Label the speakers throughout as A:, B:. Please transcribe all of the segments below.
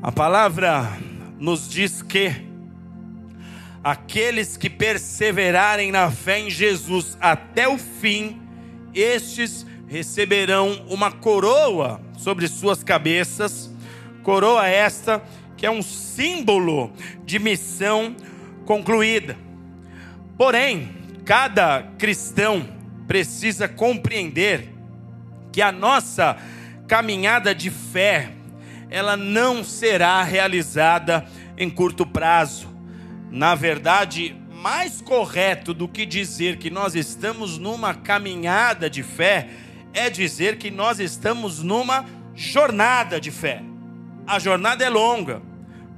A: A palavra nos diz que aqueles que perseverarem na fé em Jesus até o fim, estes receberão uma coroa sobre suas cabeças, coroa esta que é um símbolo de missão concluída. Porém, cada cristão precisa compreender que a nossa caminhada de fé, ela não será realizada em curto prazo. Na verdade, mais correto do que dizer que nós estamos numa caminhada de fé é dizer que nós estamos numa jornada de fé. A jornada é longa.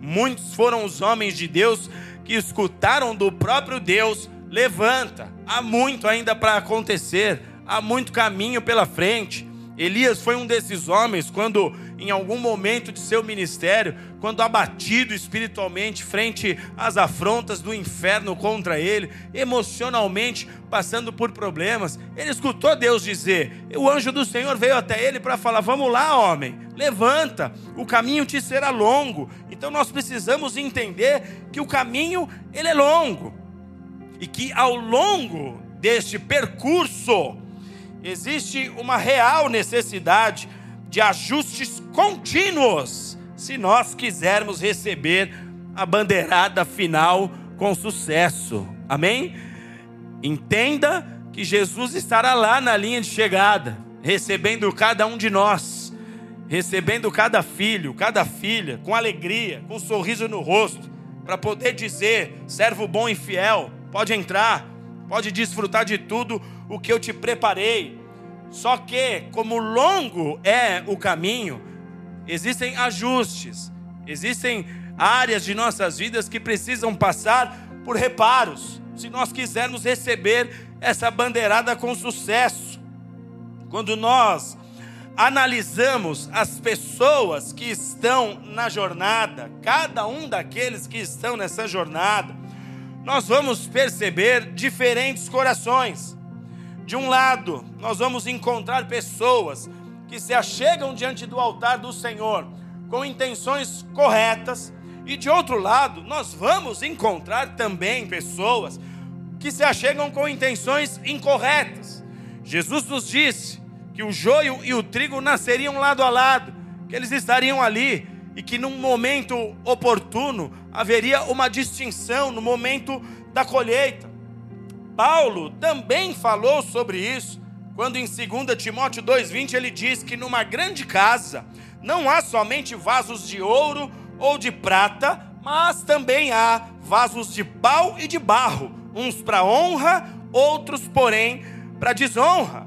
A: Muitos foram os homens de Deus que escutaram do próprio Deus: levanta, há muito ainda para acontecer, há muito caminho pela frente. Elias foi um desses homens quando, em algum momento de seu ministério, quando abatido espiritualmente frente às afrontas do inferno contra ele, emocionalmente passando por problemas, ele escutou Deus dizer: O anjo do Senhor veio até ele para falar: Vamos lá, homem, levanta, o caminho te será longo. Então nós precisamos entender que o caminho ele é longo e que ao longo deste percurso existe uma real necessidade de ajustes contínuos se nós quisermos receber a bandeirada final com sucesso. Amém? Entenda que Jesus estará lá na linha de chegada, recebendo cada um de nós, recebendo cada filho, cada filha, com alegria, com um sorriso no rosto, para poder dizer: servo bom e fiel, pode entrar, pode desfrutar de tudo o que eu te preparei. Só que, como longo é o caminho, existem ajustes, existem áreas de nossas vidas que precisam passar por reparos, se nós quisermos receber essa bandeirada com sucesso. Quando nós analisamos as pessoas que estão na jornada, cada um daqueles que estão nessa jornada, nós vamos perceber diferentes corações. De um lado, nós vamos encontrar pessoas que se achegam diante do altar do Senhor com intenções corretas, e de outro lado, nós vamos encontrar também pessoas que se achegam com intenções incorretas. Jesus nos disse que o joio e o trigo nasceriam lado a lado, que eles estariam ali e que num momento oportuno haveria uma distinção no momento da colheita. Paulo também falou sobre isso, quando em 2 Timóteo 2,20 ele diz que numa grande casa não há somente vasos de ouro ou de prata, mas também há vasos de pau e de barro, uns para honra, outros, porém, para desonra.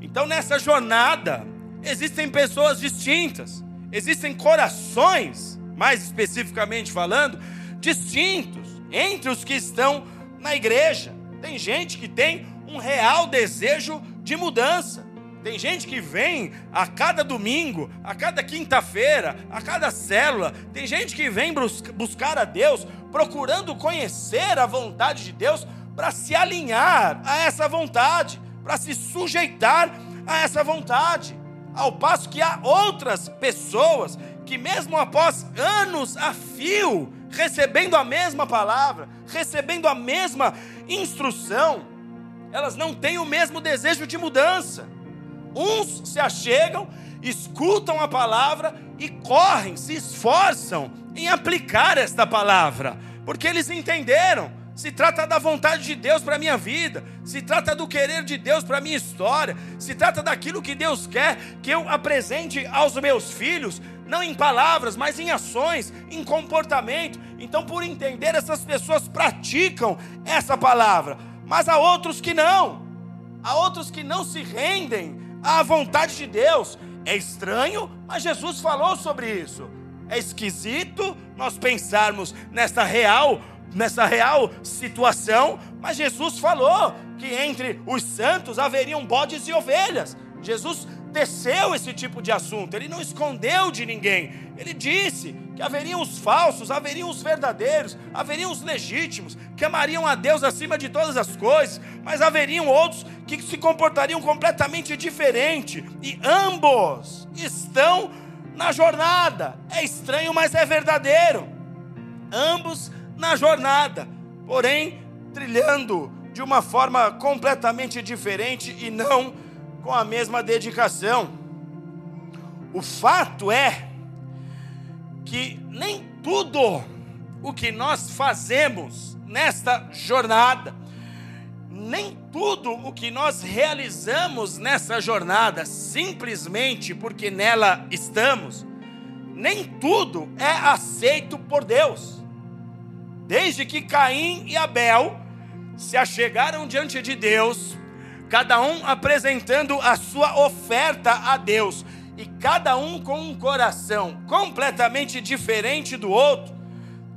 A: Então, nessa jornada, existem pessoas distintas, existem corações, mais especificamente falando, distintos entre os que estão na igreja. Tem gente que tem um real desejo de mudança. Tem gente que vem a cada domingo, a cada quinta-feira, a cada célula. Tem gente que vem buscar a Deus, procurando conhecer a vontade de Deus para se alinhar a essa vontade, para se sujeitar a essa vontade. Ao passo que há outras pessoas que, mesmo após anos a fio, recebendo a mesma palavra, recebendo a mesma instrução, elas não têm o mesmo desejo de mudança. Uns se achegam, escutam a palavra e correm, se esforçam em aplicar esta palavra, porque eles entenderam se trata da vontade de Deus para a minha vida, se trata do querer de Deus para a minha história, se trata daquilo que Deus quer que eu apresente aos meus filhos, não em palavras, mas em ações, em comportamento. Então, por entender, essas pessoas praticam essa palavra, mas há outros que não, há outros que não se rendem à vontade de Deus. É estranho, mas Jesus falou sobre isso. É esquisito nós pensarmos nessa real nessa real situação, mas Jesus falou que entre os santos haveriam bodes e ovelhas. Jesus teceu esse tipo de assunto, ele não escondeu de ninguém. Ele disse que haveriam os falsos, haveriam os verdadeiros, haveriam os legítimos, que amariam a Deus acima de todas as coisas, mas haveriam outros que se comportariam completamente diferente, e ambos estão na jornada. É estranho, mas é verdadeiro. Ambos na jornada, porém trilhando de uma forma completamente diferente e não com a mesma dedicação. O fato é que nem tudo o que nós fazemos nesta jornada, nem tudo o que nós realizamos nessa jornada, simplesmente porque nela estamos, nem tudo é aceito por Deus. Desde que Caim e Abel se achegaram diante de Deus, cada um apresentando a sua oferta a Deus, e cada um com um coração completamente diferente do outro,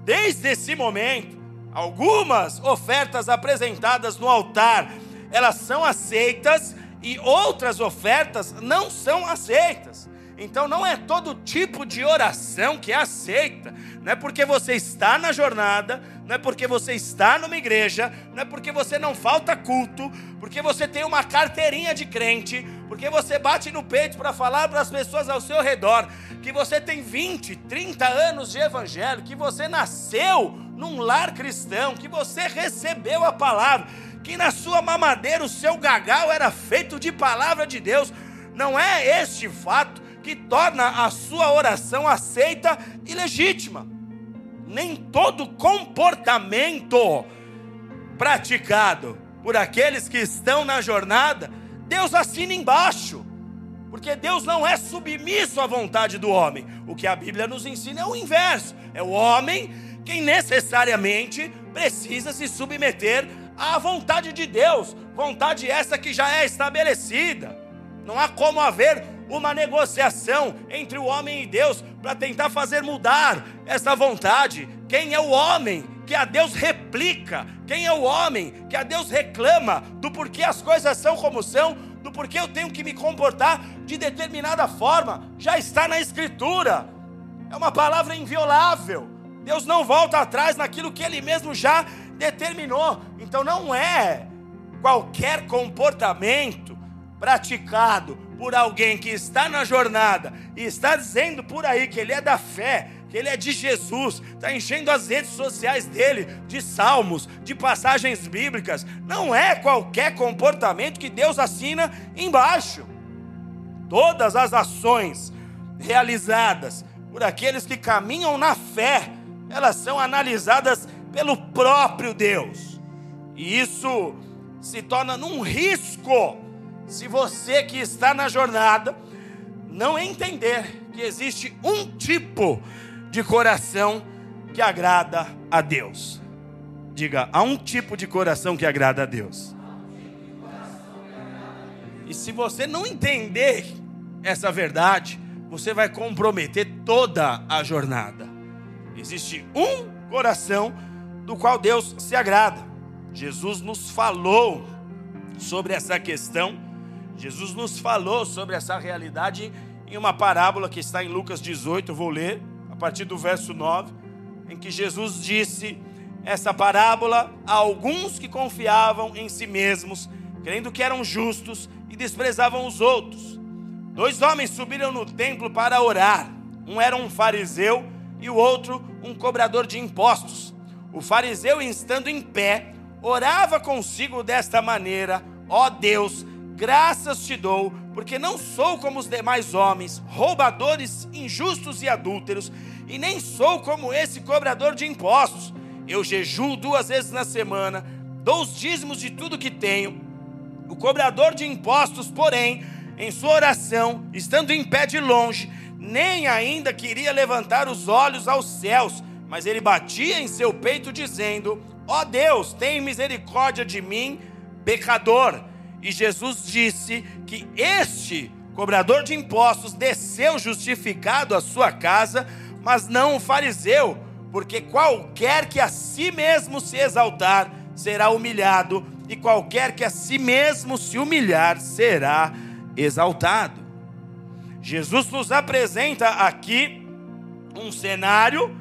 A: desde esse momento, algumas ofertas apresentadas no altar, elas são aceitas e outras ofertas não são aceitas. Então não é todo tipo de oração que é aceita. Não é porque você está na jornada, não é porque você está numa igreja, não é porque você não falta culto, porque você tem uma carteirinha de crente, porque você bate no peito para falar para as pessoas ao seu redor que você tem 20, 30 anos de evangelho, que você nasceu num lar cristão, que você recebeu a palavra, que na sua mamadeira o seu gagal era feito de palavra de Deus. Não é este fato que torna a sua oração aceita e legítima. Nem todo comportamento praticado por aqueles que estão na jornada, Deus assina embaixo. Porque Deus não é submisso à vontade do homem. O que a Bíblia nos ensina é o inverso. É o homem quem necessariamente precisa se submeter à vontade de Deus, vontade essa que já é estabelecida. Não há como haver uma negociação entre o homem e Deus para tentar fazer mudar essa vontade. Quem é o homem que a Deus replica? Quem é o homem que a Deus reclama do porquê as coisas são como são, do porquê eu tenho que me comportar de determinada forma? Já está na Escritura, é uma palavra inviolável. Deus não volta atrás naquilo que Ele mesmo já determinou. Então não é qualquer comportamento praticado por alguém que está na jornada e está dizendo por aí que ele é da fé, que ele é de Jesus, está enchendo as redes sociais dele de salmos, de passagens bíblicas. Não é qualquer comportamento que Deus assina embaixo. Todas as ações realizadas por aqueles que caminham na fé, elas são analisadas pelo próprio Deus. E isso se torna num risco se você que está na jornada não entender que existe um tipo de coração que agrada a Deus. Diga, há um tipo de coração que agrada a Deus. E se você não entender essa verdade, você vai comprometer toda a jornada. Existe um coração do qual Deus se agrada. Jesus nos falou sobre essa questão Jesus nos falou sobre essa realidade em uma parábola que está em Lucas 18, eu vou ler a partir do verso 9, em que Jesus disse essa parábola a alguns que confiavam em si mesmos, crendo que eram justos e desprezavam os outros. Dois homens subiram no templo para orar. Um era um fariseu e o outro um cobrador de impostos. O fariseu, estando em pé, orava consigo desta maneira: Ó Deus, Graças te dou, porque não sou como os demais homens, roubadores, injustos e adúlteros, e nem sou como esse cobrador de impostos. Eu jejuo duas vezes na semana, dou os dízimos de tudo que tenho. O cobrador de impostos, porém, em sua oração, estando em pé de longe, nem ainda queria levantar os olhos aos céus, mas ele batia em seu peito, dizendo: Ó oh Deus, tem misericórdia de mim, pecador. E Jesus disse que este cobrador de impostos desceu justificado à sua casa, mas não o fariseu, porque qualquer que a si mesmo se exaltar será humilhado, e qualquer que a si mesmo se humilhar será exaltado. Jesus nos apresenta aqui um cenário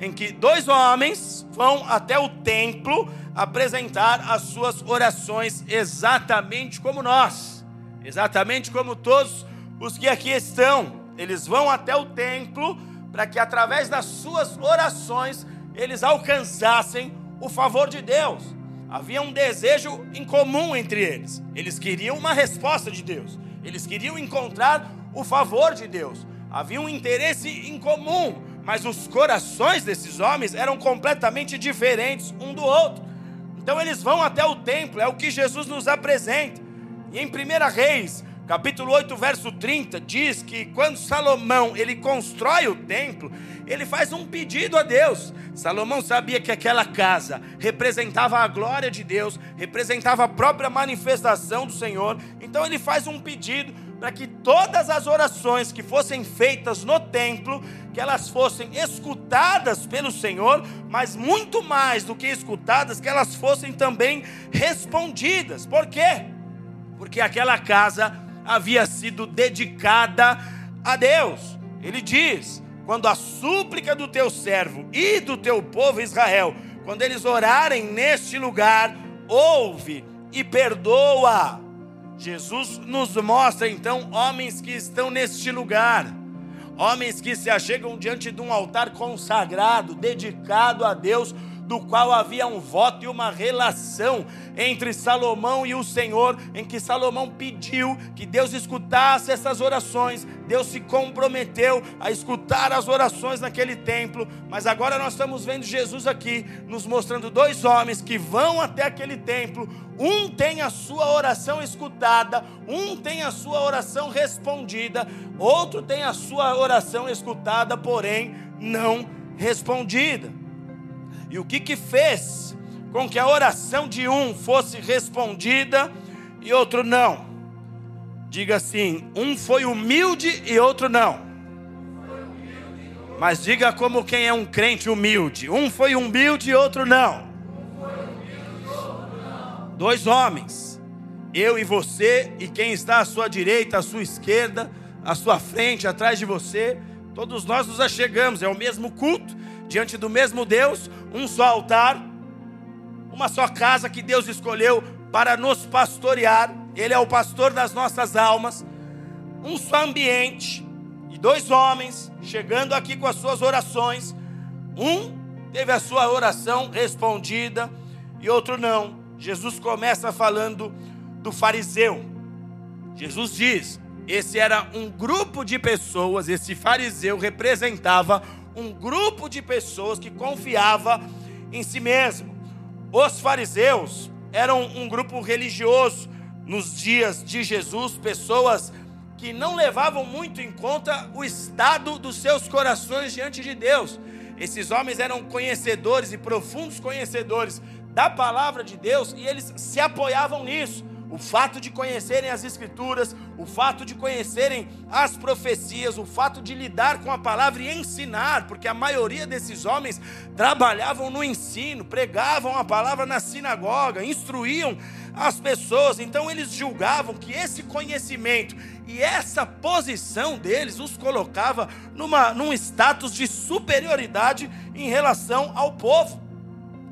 A: em que dois homens vão até o templo apresentar as suas orações exatamente como nós, exatamente como todos os que aqui estão. eles vão até o templo para que através das suas orações eles alcançassem o favor de Deus. Havia um desejo em comum entre eles. Eles queriam uma resposta de Deus. Eles queriam encontrar o favor de Deus. Havia um interesse em comum, mas os corações desses homens eram completamente diferentes um do outro. Então eles vão até o templo, é o que Jesus nos apresenta. E em 1 Reis, capítulo 8, verso 30, diz que quando Salomão ele constrói o templo, ele faz um pedido a Deus. Salomão sabia que aquela casa representava a glória de Deus, representava a própria manifestação do Senhor. Então ele faz um pedido para que todas as orações que fossem feitas no templo, que elas fossem escutadas pelo Senhor, mas muito mais do que escutadas, que elas fossem também respondidas. Por quê? Porque aquela casa havia sido dedicada a Deus. Ele diz: quando a súplica do teu servo e do teu povo Israel, quando eles orarem neste lugar, ouve e perdoa. Jesus nos mostra então homens que estão neste lugar, homens que se achegam diante de um altar consagrado, dedicado a Deus, do qual havia um voto e uma relação entre Salomão e o Senhor, em que Salomão pediu que Deus escutasse essas orações, Deus se comprometeu a escutar as orações naquele templo, mas agora nós estamos vendo Jesus aqui nos mostrando dois homens que vão até aquele templo, um tem a sua oração escutada, um tem a sua oração respondida, outro tem a sua oração escutada, porém não respondida. E o que que fez com que a oração de um fosse respondida e outro não? Diga assim: um foi humilde e outro não. Mas diga como quem é um crente humilde: um foi humilde e outro não. Dois homens, eu e você, e quem está à sua direita, à sua esquerda, à sua frente, atrás de você, todos nós nos achegamos, é o mesmo culto, diante do mesmo Deus, um só altar, uma só casa que Deus escolheu para nos pastorear. Ele é o pastor das nossas almas. Um só ambiente e dois homens chegando aqui com as suas orações. Um teve a sua oração respondida e outro não. Jesus começa falando do fariseu. Jesus diz: esse era um grupo de pessoas, esse fariseu representava um grupo de pessoas que confiava em si mesmo. Os fariseus eram um grupo religioso nos dias de Jesus, pessoas que não levavam muito em conta o estado dos seus corações diante de Deus. Esses homens eram conhecedores e profundos conhecedores da palavra de Deus e eles se apoiavam nisso o fato de conhecerem as Escrituras, o fato de conhecerem as profecias, o fato de lidar com a palavra e ensinar, porque a maioria desses homens trabalhavam no ensino, pregavam a palavra na sinagoga, instruíam as pessoas, então eles julgavam que esse conhecimento e essa posição deles os colocava numa, num status de superioridade em relação ao povo.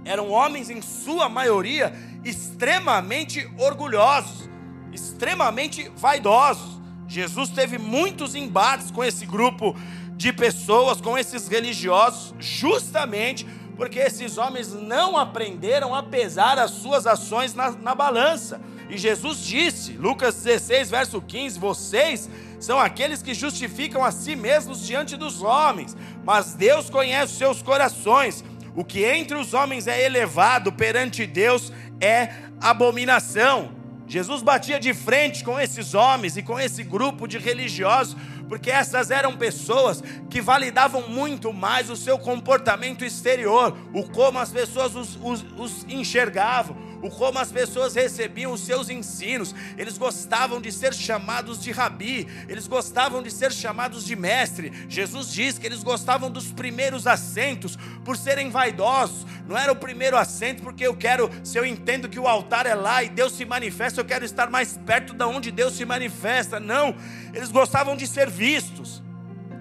A: Eram homens, em sua maioria, extremamente orgulhosos, extremamente vaidosos. Jesus teve muitos embates com esse grupo de pessoas, com esses religiosos, justamente porque esses homens não aprenderam a pesar as suas ações na, na balança. E Jesus disse, Lucas 16, verso 15: Vocês são aqueles que justificam a si mesmos diante dos homens, mas Deus conhece os seus corações. O que entre os homens é elevado perante Deus é abominação. Jesus batia de frente com esses homens e com esse grupo de religiosos, porque essas eram pessoas que validavam muito mais o seu comportamento exterior, o como as pessoas os, os, os enxergavam, o como as pessoas recebiam os seus ensinos. Eles gostavam de ser chamados de rabi, eles gostavam de ser chamados de mestre. Jesus diz que eles gostavam dos primeiros assentos por serem vaidosos. Não era o primeiro assento porque eu quero, se eu entendo que o altar é lá e Deus se manifesta, eu quero estar mais perto da onde Deus se manifesta. Não, eles gostavam de ser vistos.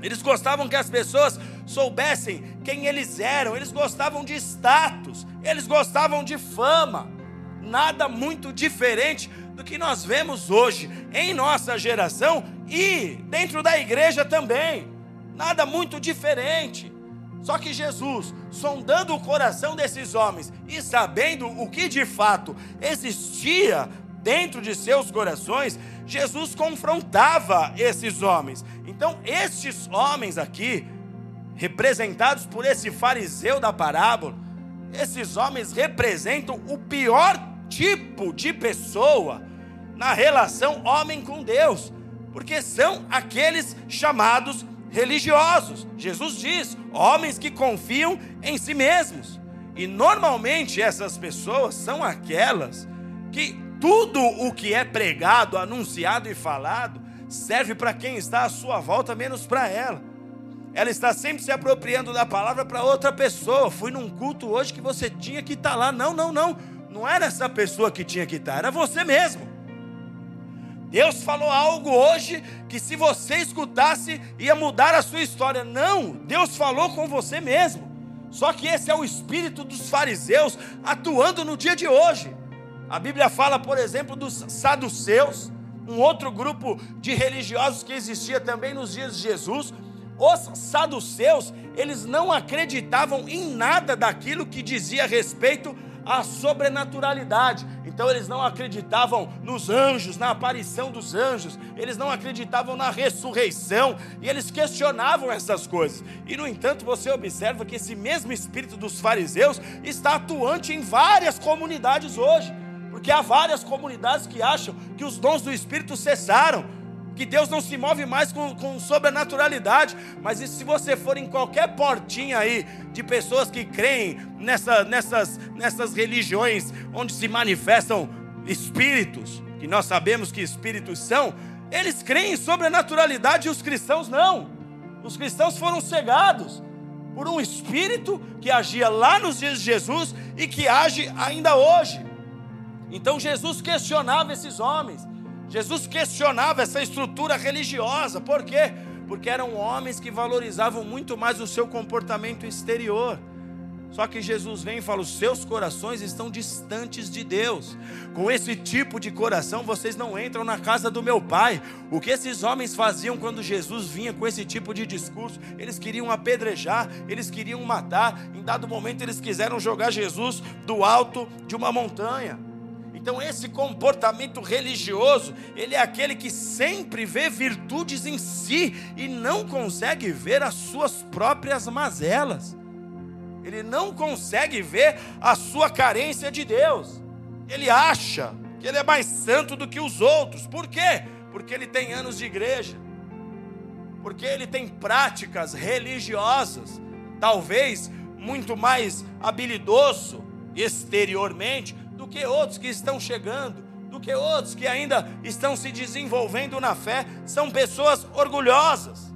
A: Eles gostavam que as pessoas soubessem quem eles eram, eles gostavam de status, eles gostavam de fama nada muito diferente do que nós vemos hoje em nossa geração, E dentro da igreja também, nada muito diferente. Só que Jesus, sondando o coração desses homens e sabendo o que de fato existia dentro de seus corações, Jesus confrontava esses homens. Então, estes homens aqui, representados por esse fariseu da parábola, esses homens representam o pior tipo de pessoa na relação homem com Deus, porque são aqueles chamados religiosos. Jesus diz: homens que confiam em si mesmos. E normalmente essas pessoas são aquelas que tudo o que é pregado, anunciado e falado serve para quem está à sua volta, menos para ela. Ela está sempre se apropriando da palavra para outra pessoa. Fui num culto hoje que você tinha que estar tá lá. Não, não, não. Não era essa pessoa que tinha que estar, era você mesmo. Deus falou algo hoje que se você escutasse ia mudar a sua história. Não, Deus falou com você mesmo. Só que esse é o espírito dos fariseus atuando no dia de hoje. A Bíblia fala, por exemplo, dos saduceus, um outro grupo de religiosos que existia também nos dias de Jesus. Os saduceus, eles não acreditavam em nada daquilo que dizia a respeito a sobrenaturalidade. Então eles não acreditavam nos anjos, na aparição dos anjos, eles não acreditavam na ressurreição e eles questionavam essas coisas. E no entanto, você observa que esse mesmo espírito dos fariseus está atuante em várias comunidades hoje, porque há várias comunidades que acham que os dons do espírito cessaram que Deus não se move mais com, com sobrenaturalidade. Mas se você for em qualquer portinha aí de pessoas que creem nessa, nessas, nessas religiões onde se manifestam espíritos, que nós sabemos que espíritos são, eles creem em sobrenaturalidade e os cristãos não. Os cristãos foram cegados por um espírito que agia lá nos dias de Jesus e que age ainda hoje. Então Jesus questionava esses homens. Jesus questionava essa estrutura religiosa, por quê? Porque eram homens que valorizavam muito mais o seu comportamento exterior. Só que Jesus vem e fala: os seus corações estão distantes de Deus. Com esse tipo de coração, vocês não entram na casa do meu pai. O que esses homens faziam quando Jesus vinha com esse tipo de discurso? Eles queriam apedrejar, eles queriam matar. Em dado momento, eles quiseram jogar Jesus do alto de uma montanha. Então, esse comportamento religioso, ele é aquele que sempre vê virtudes em si e não consegue ver as suas próprias mazelas. Ele não consegue ver a sua carência de Deus. Ele acha que ele é mais santo do que os outros. Por quê? Porque ele tem anos de igreja. Porque ele tem práticas religiosas, talvez muito mais habilidoso exteriormente do que outros que estão chegando, do que outros que ainda estão se desenvolvendo na fé. São pessoas orgulhosas,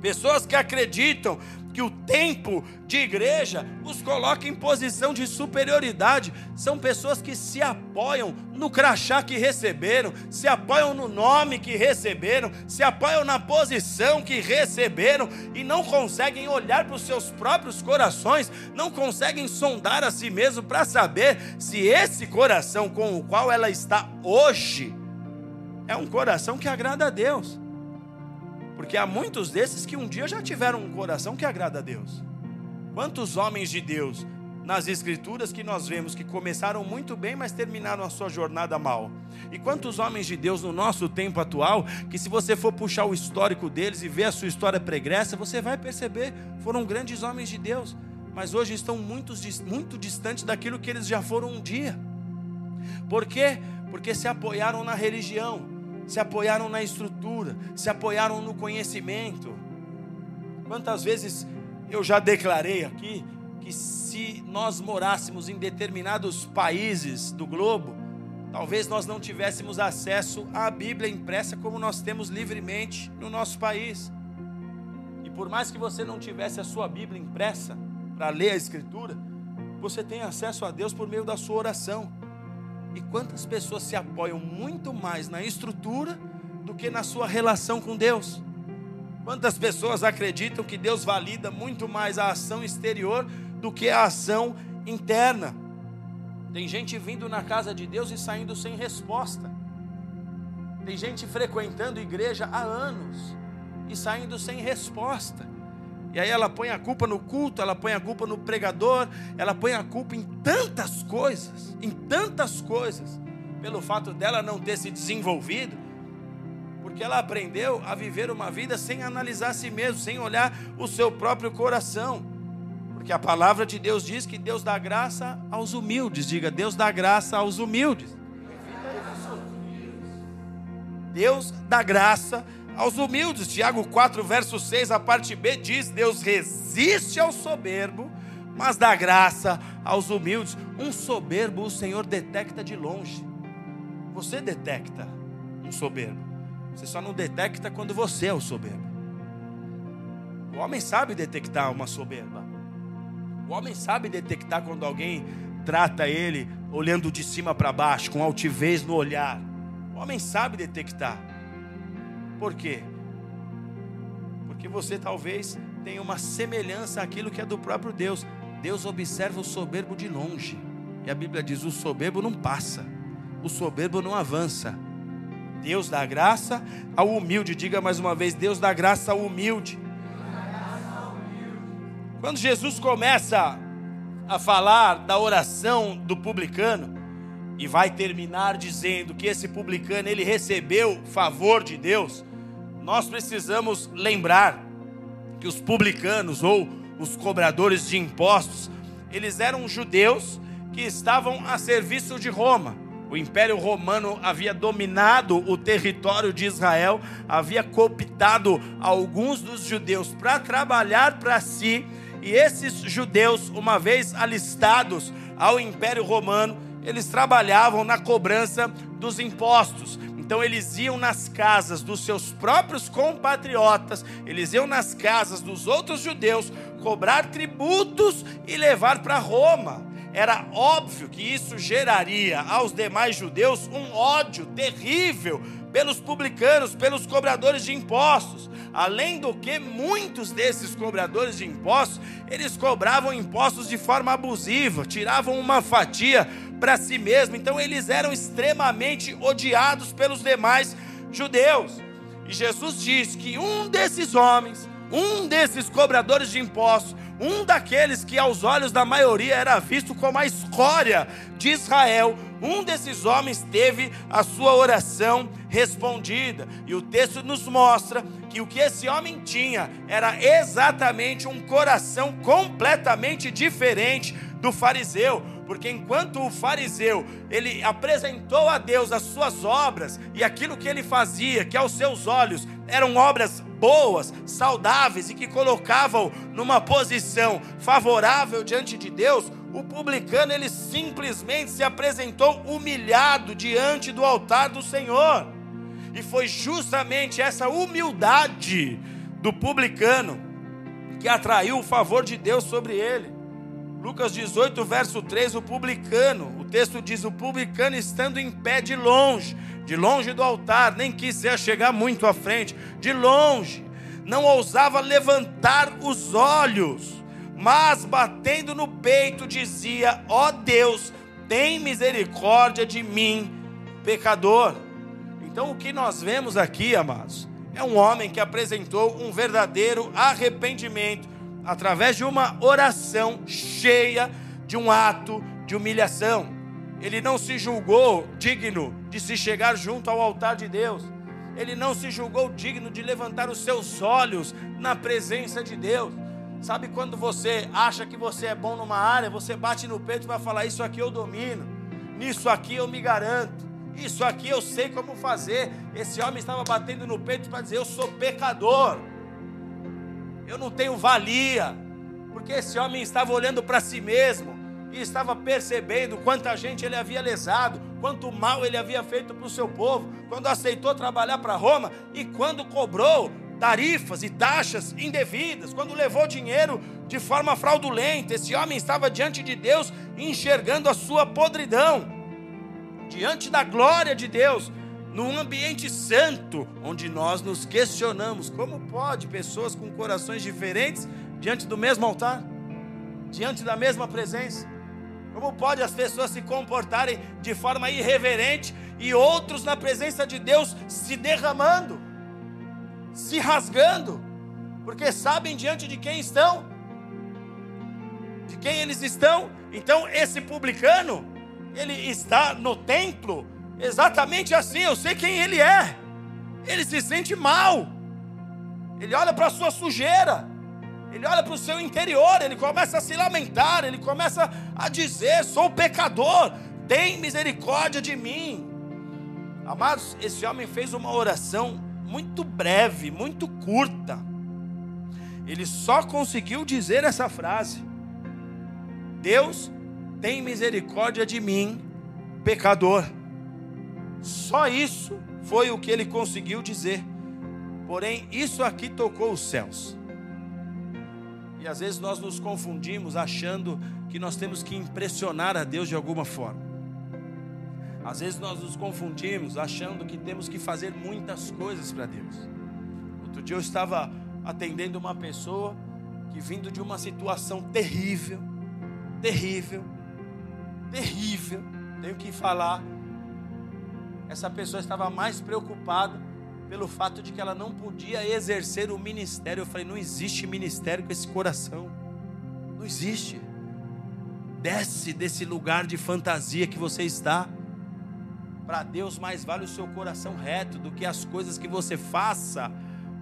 A: pessoas que acreditam que o tempo de igreja os coloca em posição de superioridade. São pessoas que se apoiam no crachá que receberam, se apoiam no nome que receberam, se apoiam na posição que receberam e não conseguem olhar para os seus próprios corações, não conseguem sondar a si mesmo para saber se esse coração com o qual ela está hoje é um coração que agrada a Deus. Porque há muitos desses que um dia já tiveram um coração que agrada a Deus. Quantos homens de Deus nas Escrituras que nós vemos que começaram muito bem, mas terminaram a sua jornada mal? E quantos homens de Deus no nosso tempo atual, que se você for puxar o histórico deles e ver a sua história pregressa, você vai perceber, foram grandes homens de Deus, mas hoje estão muito, muito distantes daquilo que eles já foram um dia. Por quê? Porque se apoiaram na religião se apoiaram na estrutura, se apoiaram no conhecimento. Quantas vezes eu já declarei aqui que se nós morássemos em determinados países do globo, talvez nós não tivéssemos acesso à Bíblia impressa como nós temos livremente no nosso país. E por mais que você não tivesse a sua Bíblia impressa para ler a Escritura, você tem acesso a Deus por meio da sua oração. E quantas pessoas se apoiam muito mais na estrutura do que na sua relação com Deus? Quantas pessoas acreditam que Deus valida muito mais a ação exterior do que a ação interna? Tem gente vindo na casa de Deus e saindo sem resposta. Tem gente frequentando igreja há anos e saindo sem resposta. E aí ela põe a culpa no culto, ela põe a culpa no pregador, ela põe a culpa em tantas coisas, em tantas coisas, pelo fato dela não ter se desenvolvido, porque ela aprendeu a viver uma vida sem analisar a si mesmo, sem olhar o seu próprio coração. Porque a palavra de Deus diz que Deus dá graça aos humildes. Diga, Deus dá graça aos humildes. Deus dá graça aos humildes. Tiago 4, verso 6, a parte B diz: Deus resiste ao soberbo, mas dá graça aos humildes. Um soberbo o Senhor detecta de longe. Você detecta um soberbo. Você só não detecta quando você é o soberbo. O homem sabe detectar uma soberba. O homem sabe detectar quando alguém trata ele olhando de cima para baixo, com altivez no olhar. O homem sabe detectar. Por quê? Porque você talvez tenha uma semelhança àquilo que é do próprio Deus. Deus observa o soberbo de longe. E a Bíblia diz: o soberbo não passa, o soberbo não avança. Deus dá graça ao humilde. Diga mais uma vez: Deus dá graça ao humilde. Quando Jesus começa a falar da oração do publicano e vai terminar dizendo que esse publicano ele recebeu favor de Deus, nós precisamos lembrar que os publicanos ou os cobradores de impostos, eles eram judeus que estavam a serviço de Roma. O Império Romano havia dominado o território de Israel, havia cooptado alguns dos judeus para trabalhar para si, e esses judeus, uma vez alistados ao Império Romano, eles trabalhavam na cobrança dos impostos. Então eles iam nas casas dos seus próprios compatriotas, eles iam nas casas dos outros judeus cobrar tributos e levar para Roma era óbvio que isso geraria aos demais judeus um ódio terrível pelos publicanos, pelos cobradores de impostos. Além do que, muitos desses cobradores de impostos, eles cobravam impostos de forma abusiva, tiravam uma fatia para si mesmo. Então eles eram extremamente odiados pelos demais judeus. E Jesus diz que um desses homens, um desses cobradores de impostos, um daqueles que aos olhos da maioria era visto como a escória de Israel, um desses homens teve a sua oração respondida. E o texto nos mostra que o que esse homem tinha era exatamente um coração completamente diferente do fariseu porque enquanto o fariseu ele apresentou a Deus as suas obras e aquilo que ele fazia, que aos seus olhos eram obras boas, saudáveis e que colocavam numa posição favorável diante de Deus, o publicano ele simplesmente se apresentou humilhado diante do altar do Senhor. E foi justamente essa humildade do publicano que atraiu o favor de Deus sobre ele. Lucas 18, verso 3, o publicano, o texto diz: o publicano estando em pé de longe, de longe do altar, nem quis chegar muito à frente, de longe, não ousava levantar os olhos, mas batendo no peito dizia: Ó oh Deus, tem misericórdia de mim, pecador. Então o que nós vemos aqui, amados, é um homem que apresentou um verdadeiro arrependimento através de uma oração cheia de um ato de humilhação. Ele não se julgou digno de se chegar junto ao altar de Deus. Ele não se julgou digno de levantar os seus olhos na presença de Deus. Sabe quando você acha que você é bom numa área, você bate no peito para falar: Isso aqui eu domino, nisso aqui eu me garanto, isso aqui eu sei como fazer. Esse homem estava batendo no peito para dizer: Eu sou pecador eu não tenho valia, porque esse homem estava olhando para si mesmo e estava percebendo quanta gente ele havia lesado, quanto mal ele havia feito para o seu povo, quando aceitou trabalhar para Roma e quando cobrou tarifas e taxas indevidas, quando levou dinheiro de forma fraudulenta. Esse homem estava diante de Deus enxergando a sua podridão, diante da glória de Deus, num ambiente santo, onde nós nos questionamos como pode pessoas com corações diferentes diante do mesmo altar, diante da mesma presença. Como pode as pessoas se comportarem de forma irreverente e outros na presença de Deus se derramando, se rasgando, porque sabem diante de quem estão, de quem eles estão. Então, esse publicano, ele está no templo exatamente assim. Eu sei quem ele é, ele se sente mal, ele olha para a sua sujeira. Ele olha para o seu interior, ele começa a se lamentar, ele começa a dizer: Sou pecador, tem misericórdia de mim. Amados, esse homem fez uma oração muito breve, muito curta. Ele só conseguiu dizer essa frase: Deus tem misericórdia de mim, pecador. Só isso foi o que ele conseguiu dizer. Porém, isso aqui tocou os céus. E às vezes nós nos confundimos achando que nós temos que impressionar a Deus de alguma forma. Às vezes nós nos confundimos achando que temos que fazer muitas coisas para Deus. Outro dia eu estava atendendo uma pessoa que vindo de uma situação terrível, terrível, terrível, tenho que falar. Essa pessoa estava mais preocupada pelo fato de que ela não podia exercer o ministério. Eu falei: não existe ministério com esse coração, não existe. Desce desse lugar de fantasia que você está. Para Deus, mais vale o seu coração reto do que as coisas que você faça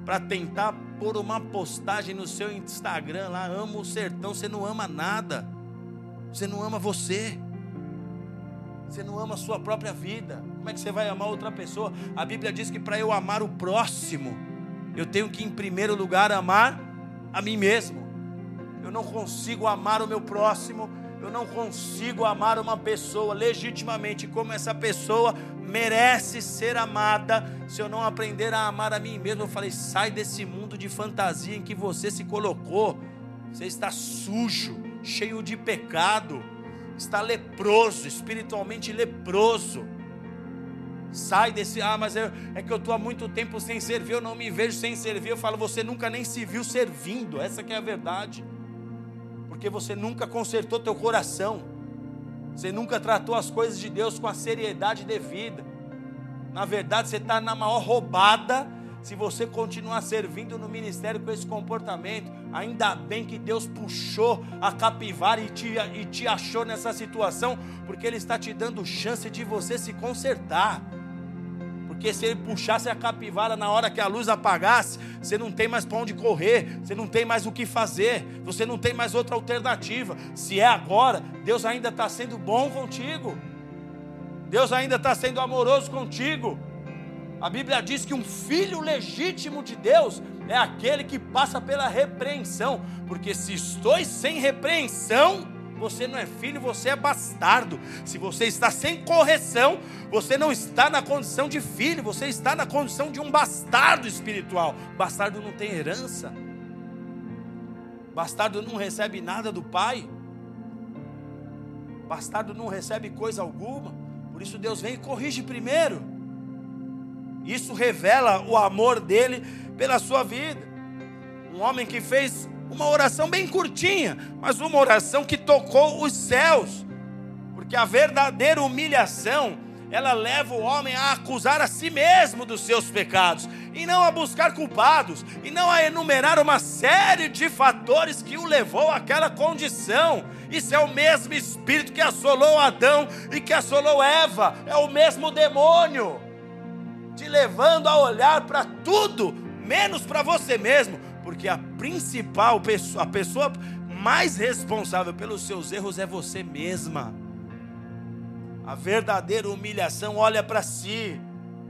A: para tentar pôr uma postagem no seu Instagram lá, amo o sertão, você não ama nada. Você não ama você. Você não ama a sua própria vida. Como é que você vai amar outra pessoa? A Bíblia diz que para eu amar o próximo, eu tenho que, em primeiro lugar, amar a mim mesmo. Eu não consigo amar o meu próximo, eu não consigo amar uma pessoa legitimamente como essa pessoa merece ser amada se eu não aprender a amar a mim mesmo. Eu falei: sai desse mundo de fantasia em que você se colocou. Você está sujo, cheio de pecado está leproso, espiritualmente leproso. Sai desse, ah, mas é, é que eu estou há muito tempo sem servir, eu não me vejo sem servir. Eu falo, você nunca nem se viu servindo, essa que é a verdade. Porque você nunca consertou teu coração. Você nunca tratou as coisas de Deus com a seriedade devida. Na verdade, você está na maior roubada se você continuar servindo no ministério com esse comportamento, ainda bem que Deus puxou a capivara e te, e te achou nessa situação, porque Ele está te dando chance de você se consertar. Porque se ele puxasse a capivara na hora que a luz apagasse, você não tem mais para onde correr, você não tem mais o que fazer, você não tem mais outra alternativa. Se é agora, Deus ainda está sendo bom contigo, Deus ainda está sendo amoroso contigo. A Bíblia diz que um filho legítimo de Deus é aquele que passa pela repreensão, porque se estou sem repreensão, você não é filho, você é bastardo. Se você está sem correção, você não está na condição de filho, você está na condição de um bastardo espiritual. Bastardo não tem herança. Bastardo não recebe nada do pai. Bastardo não recebe coisa alguma. Por isso Deus vem e corrige primeiro. Isso revela o amor dele pela sua vida. Um homem que fez uma oração bem curtinha, mas uma oração que tocou os céus. Porque a verdadeira humilhação, ela leva o homem a acusar a si mesmo dos seus pecados, e não a buscar culpados, e não a enumerar uma série de fatores que o levou àquela condição. Isso é o mesmo espírito que assolou Adão e que assolou Eva, é o mesmo demônio te levando a olhar para tudo, menos para você mesmo, porque a principal pessoa, a pessoa mais responsável pelos seus erros é você mesma. A verdadeira humilhação olha para si.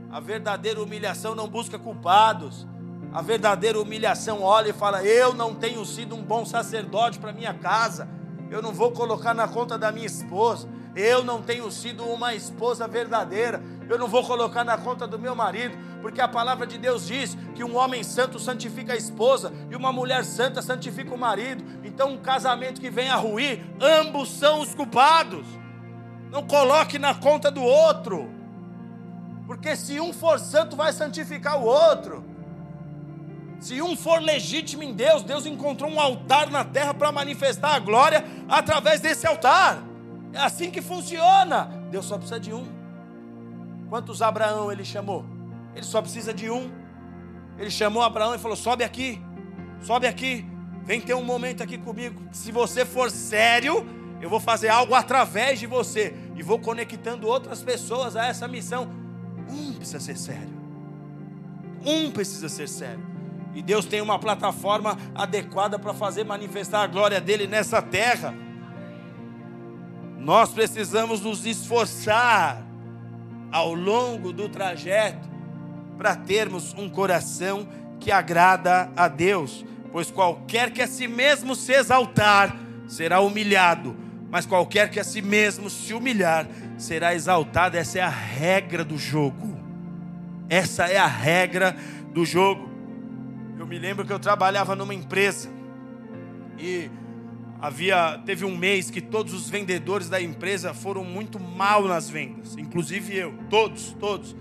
A: A verdadeira humilhação não busca culpados. A verdadeira humilhação olha e fala: Eu não tenho sido um bom sacerdote para minha casa. Eu não vou colocar na conta da minha esposa. Eu não tenho sido uma esposa verdadeira eu não vou colocar na conta do meu marido, porque a palavra de Deus diz que um homem santo santifica a esposa e uma mulher santa santifica o marido. Então, um casamento que vem a ruir, ambos são os culpados. Não coloque na conta do outro, porque se um for santo, vai santificar o outro. Se um for legítimo em Deus, Deus encontrou um altar na terra para manifestar a glória através desse altar. É assim que funciona. Deus só precisa de um. Quantos Abraão ele chamou? Ele só precisa de um. Ele chamou Abraão e falou: sobe aqui, sobe aqui, vem ter um momento aqui comigo. Se você for sério, eu vou fazer algo através de você e vou conectando outras pessoas a essa missão. Um precisa ser sério. Um precisa ser sério. E Deus tem uma plataforma adequada para fazer manifestar a glória dele nessa terra. Nós precisamos nos esforçar ao longo do trajeto para termos um coração que agrada a Deus, pois qualquer que a si mesmo se exaltar será humilhado, mas qualquer que a si mesmo se humilhar será exaltado. Essa é a regra do jogo. Essa é a regra do jogo. Eu me lembro que eu trabalhava numa empresa e havia teve um mês que todos os vendedores da empresa foram muito mal nas vendas, inclusive eu, todos, todos.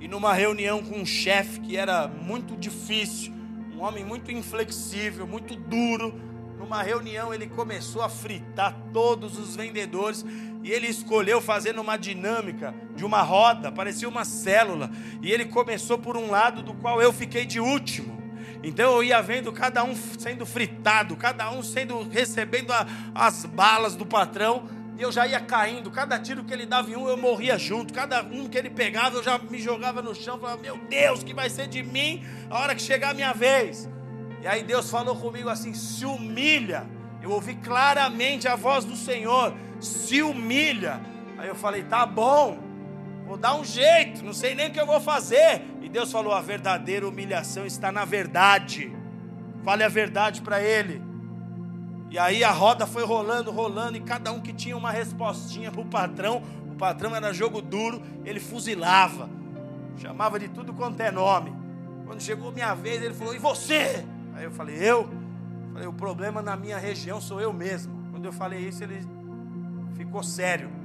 A: E numa reunião com um chefe que era muito difícil, um homem muito inflexível, muito duro, numa reunião ele começou a fritar todos os vendedores e ele escolheu fazer uma dinâmica de uma roda, parecia uma célula, e ele começou por um lado do qual eu fiquei de último. Então eu ia vendo cada um sendo fritado, cada um sendo recebendo a, as balas do patrão, e eu já ia caindo. Cada tiro que ele dava em um, eu morria junto. Cada um que ele pegava, eu já me jogava no chão, falava: "Meu Deus, que vai ser de mim a hora que chegar a minha vez?" E aí Deus falou comigo assim: "Se humilha". Eu ouvi claramente a voz do Senhor: "Se humilha". Aí eu falei: "Tá bom. Vou dar um jeito, não sei nem o que eu vou fazer. E Deus falou: a verdadeira humilhação está na verdade. Fale a verdade para ele. E aí a roda foi rolando, rolando, e cada um que tinha uma respostinha para o patrão, o patrão era jogo duro, ele fuzilava, chamava de tudo quanto é nome. Quando chegou minha vez, ele falou: E você? Aí eu falei: Eu? Falei: O problema na minha região sou eu mesmo. Quando eu falei isso, ele ficou sério.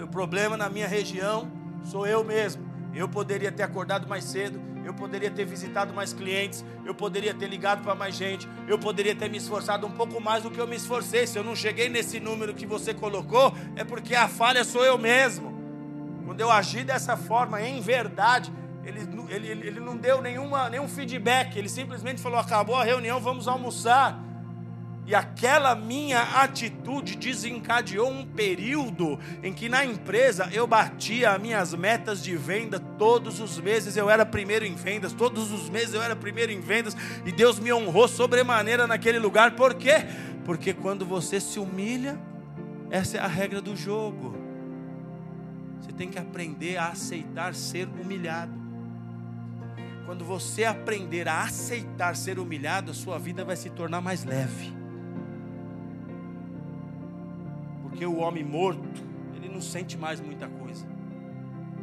A: O problema na minha região sou eu mesmo. Eu poderia ter acordado mais cedo, eu poderia ter visitado mais clientes, eu poderia ter ligado para mais gente, eu poderia ter me esforçado um pouco mais do que eu me esforcei. Se eu não cheguei nesse número que você colocou, é porque a falha sou eu mesmo. Quando eu agi dessa forma, em verdade, ele, ele, ele não deu nenhuma, nenhum feedback, ele simplesmente falou: acabou a reunião, vamos almoçar. E aquela minha atitude desencadeou um período em que na empresa eu batia as minhas metas de venda todos os meses, eu era primeiro em vendas, todos os meses eu era primeiro em vendas, e Deus me honrou sobremaneira naquele lugar. Por quê? Porque quando você se humilha, essa é a regra do jogo. Você tem que aprender a aceitar ser humilhado. Quando você aprender a aceitar ser humilhado, a sua vida vai se tornar mais leve. Porque o homem morto, ele não sente mais muita coisa.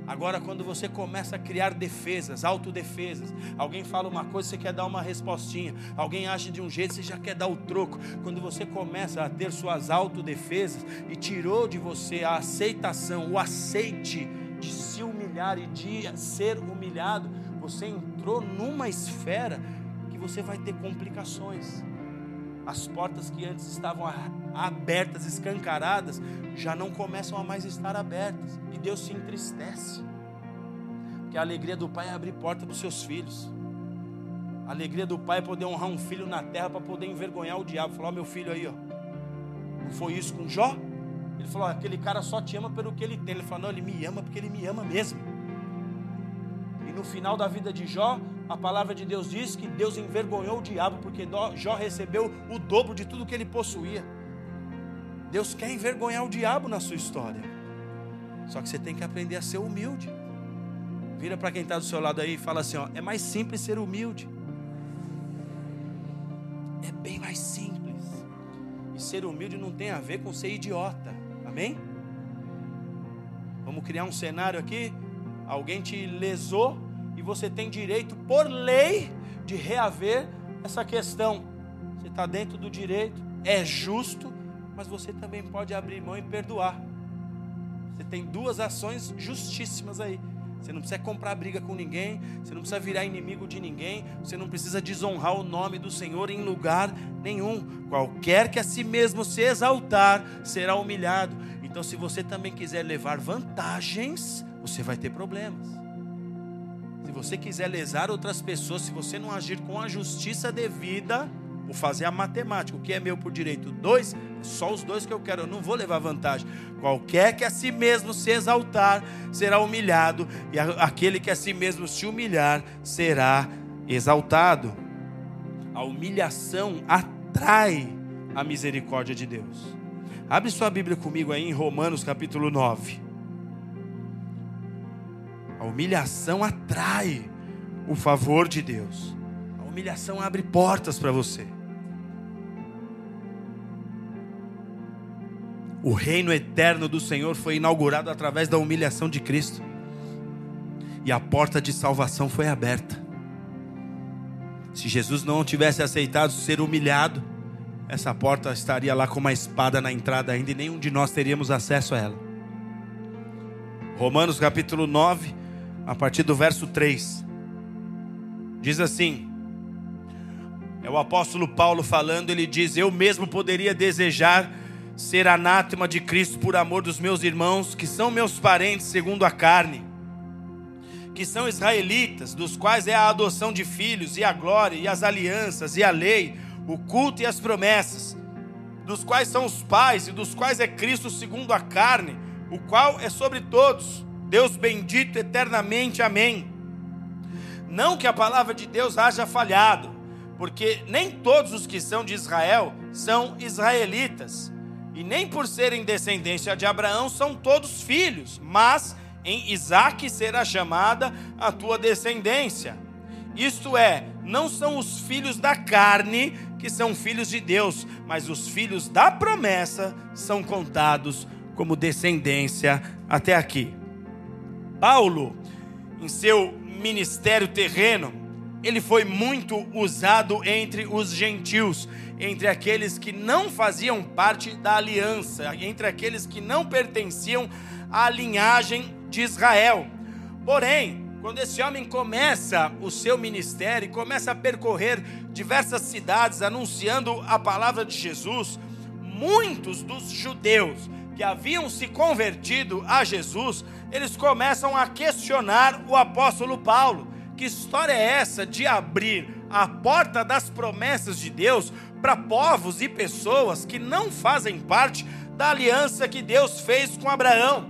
A: Agora, quando você começa a criar defesas, autodefesas, alguém fala uma coisa, você quer dar uma respostinha, alguém age de um jeito, você já quer dar o troco. Quando você começa a ter suas autodefesas e tirou de você a aceitação, o aceite de se humilhar e de ser humilhado, você entrou numa esfera que você vai ter complicações. As portas que antes estavam abertas, escancaradas, já não começam a mais estar abertas. E Deus se entristece. Porque a alegria do Pai é abrir porta para os seus filhos. A alegria do Pai é poder honrar um filho na terra para poder envergonhar o diabo. Falar, oh, meu filho aí, ó. Não foi isso com Jó? Ele falou, aquele cara só te ama pelo que ele tem. Ele falou, não, ele me ama porque ele me ama mesmo. E no final da vida de Jó, a palavra de Deus diz que Deus envergonhou o diabo porque Jó recebeu o dobro de tudo que ele possuía. Deus quer envergonhar o diabo na sua história. Só que você tem que aprender a ser humilde. Vira para quem está do seu lado aí e fala assim: ó, é mais simples ser humilde. É bem mais simples. E ser humilde não tem a ver com ser idiota. Amém? Vamos criar um cenário aqui. Alguém te lesou você tem direito, por lei, de reaver essa questão. Você está dentro do direito, é justo, mas você também pode abrir mão e perdoar. Você tem duas ações justíssimas aí. Você não precisa comprar briga com ninguém, você não precisa virar inimigo de ninguém, você não precisa desonrar o nome do Senhor em lugar nenhum. Qualquer que a si mesmo se exaltar será humilhado. Então, se você também quiser levar vantagens, você vai ter problemas. Se você quiser lesar outras pessoas, se você não agir com a justiça devida, vou fazer a matemática. O que é meu por direito? Dois, só os dois que eu quero, eu não vou levar vantagem. Qualquer que a si mesmo se exaltar será humilhado, e aquele que a si mesmo se humilhar será exaltado. A humilhação atrai a misericórdia de Deus. Abre sua Bíblia comigo aí em Romanos capítulo 9. Humilhação atrai o favor de Deus. A humilhação abre portas para você. O reino eterno do Senhor foi inaugurado através da humilhação de Cristo. E a porta de salvação foi aberta. Se Jesus não tivesse aceitado ser humilhado, essa porta estaria lá com uma espada na entrada ainda e nenhum de nós teríamos acesso a ela. Romanos capítulo 9, a partir do verso 3. Diz assim: É o apóstolo Paulo falando, ele diz: Eu mesmo poderia desejar ser anátema de Cristo por amor dos meus irmãos, que são meus parentes segundo a carne, que são israelitas, dos quais é a adoção de filhos, e a glória, e as alianças, e a lei o culto e as promessas, dos quais são os pais e dos quais é Cristo segundo a carne, o qual é sobre todos. Deus bendito eternamente. Amém. Não que a palavra de Deus haja falhado, porque nem todos os que são de Israel são israelitas, e nem por serem descendência de Abraão são todos filhos, mas em Isaque será chamada a tua descendência. Isto é, não são os filhos da carne que são filhos de Deus, mas os filhos da promessa são contados como descendência até aqui. Paulo, em seu ministério terreno, ele foi muito usado entre os gentios, entre aqueles que não faziam parte da aliança, entre aqueles que não pertenciam à linhagem de Israel. Porém, quando esse homem começa o seu ministério e começa a percorrer diversas cidades anunciando a palavra de Jesus, muitos dos judeus que haviam se convertido a Jesus, eles começam a questionar o apóstolo Paulo. Que história é essa de abrir a porta das promessas de Deus para povos e pessoas que não fazem parte da aliança que Deus fez com Abraão?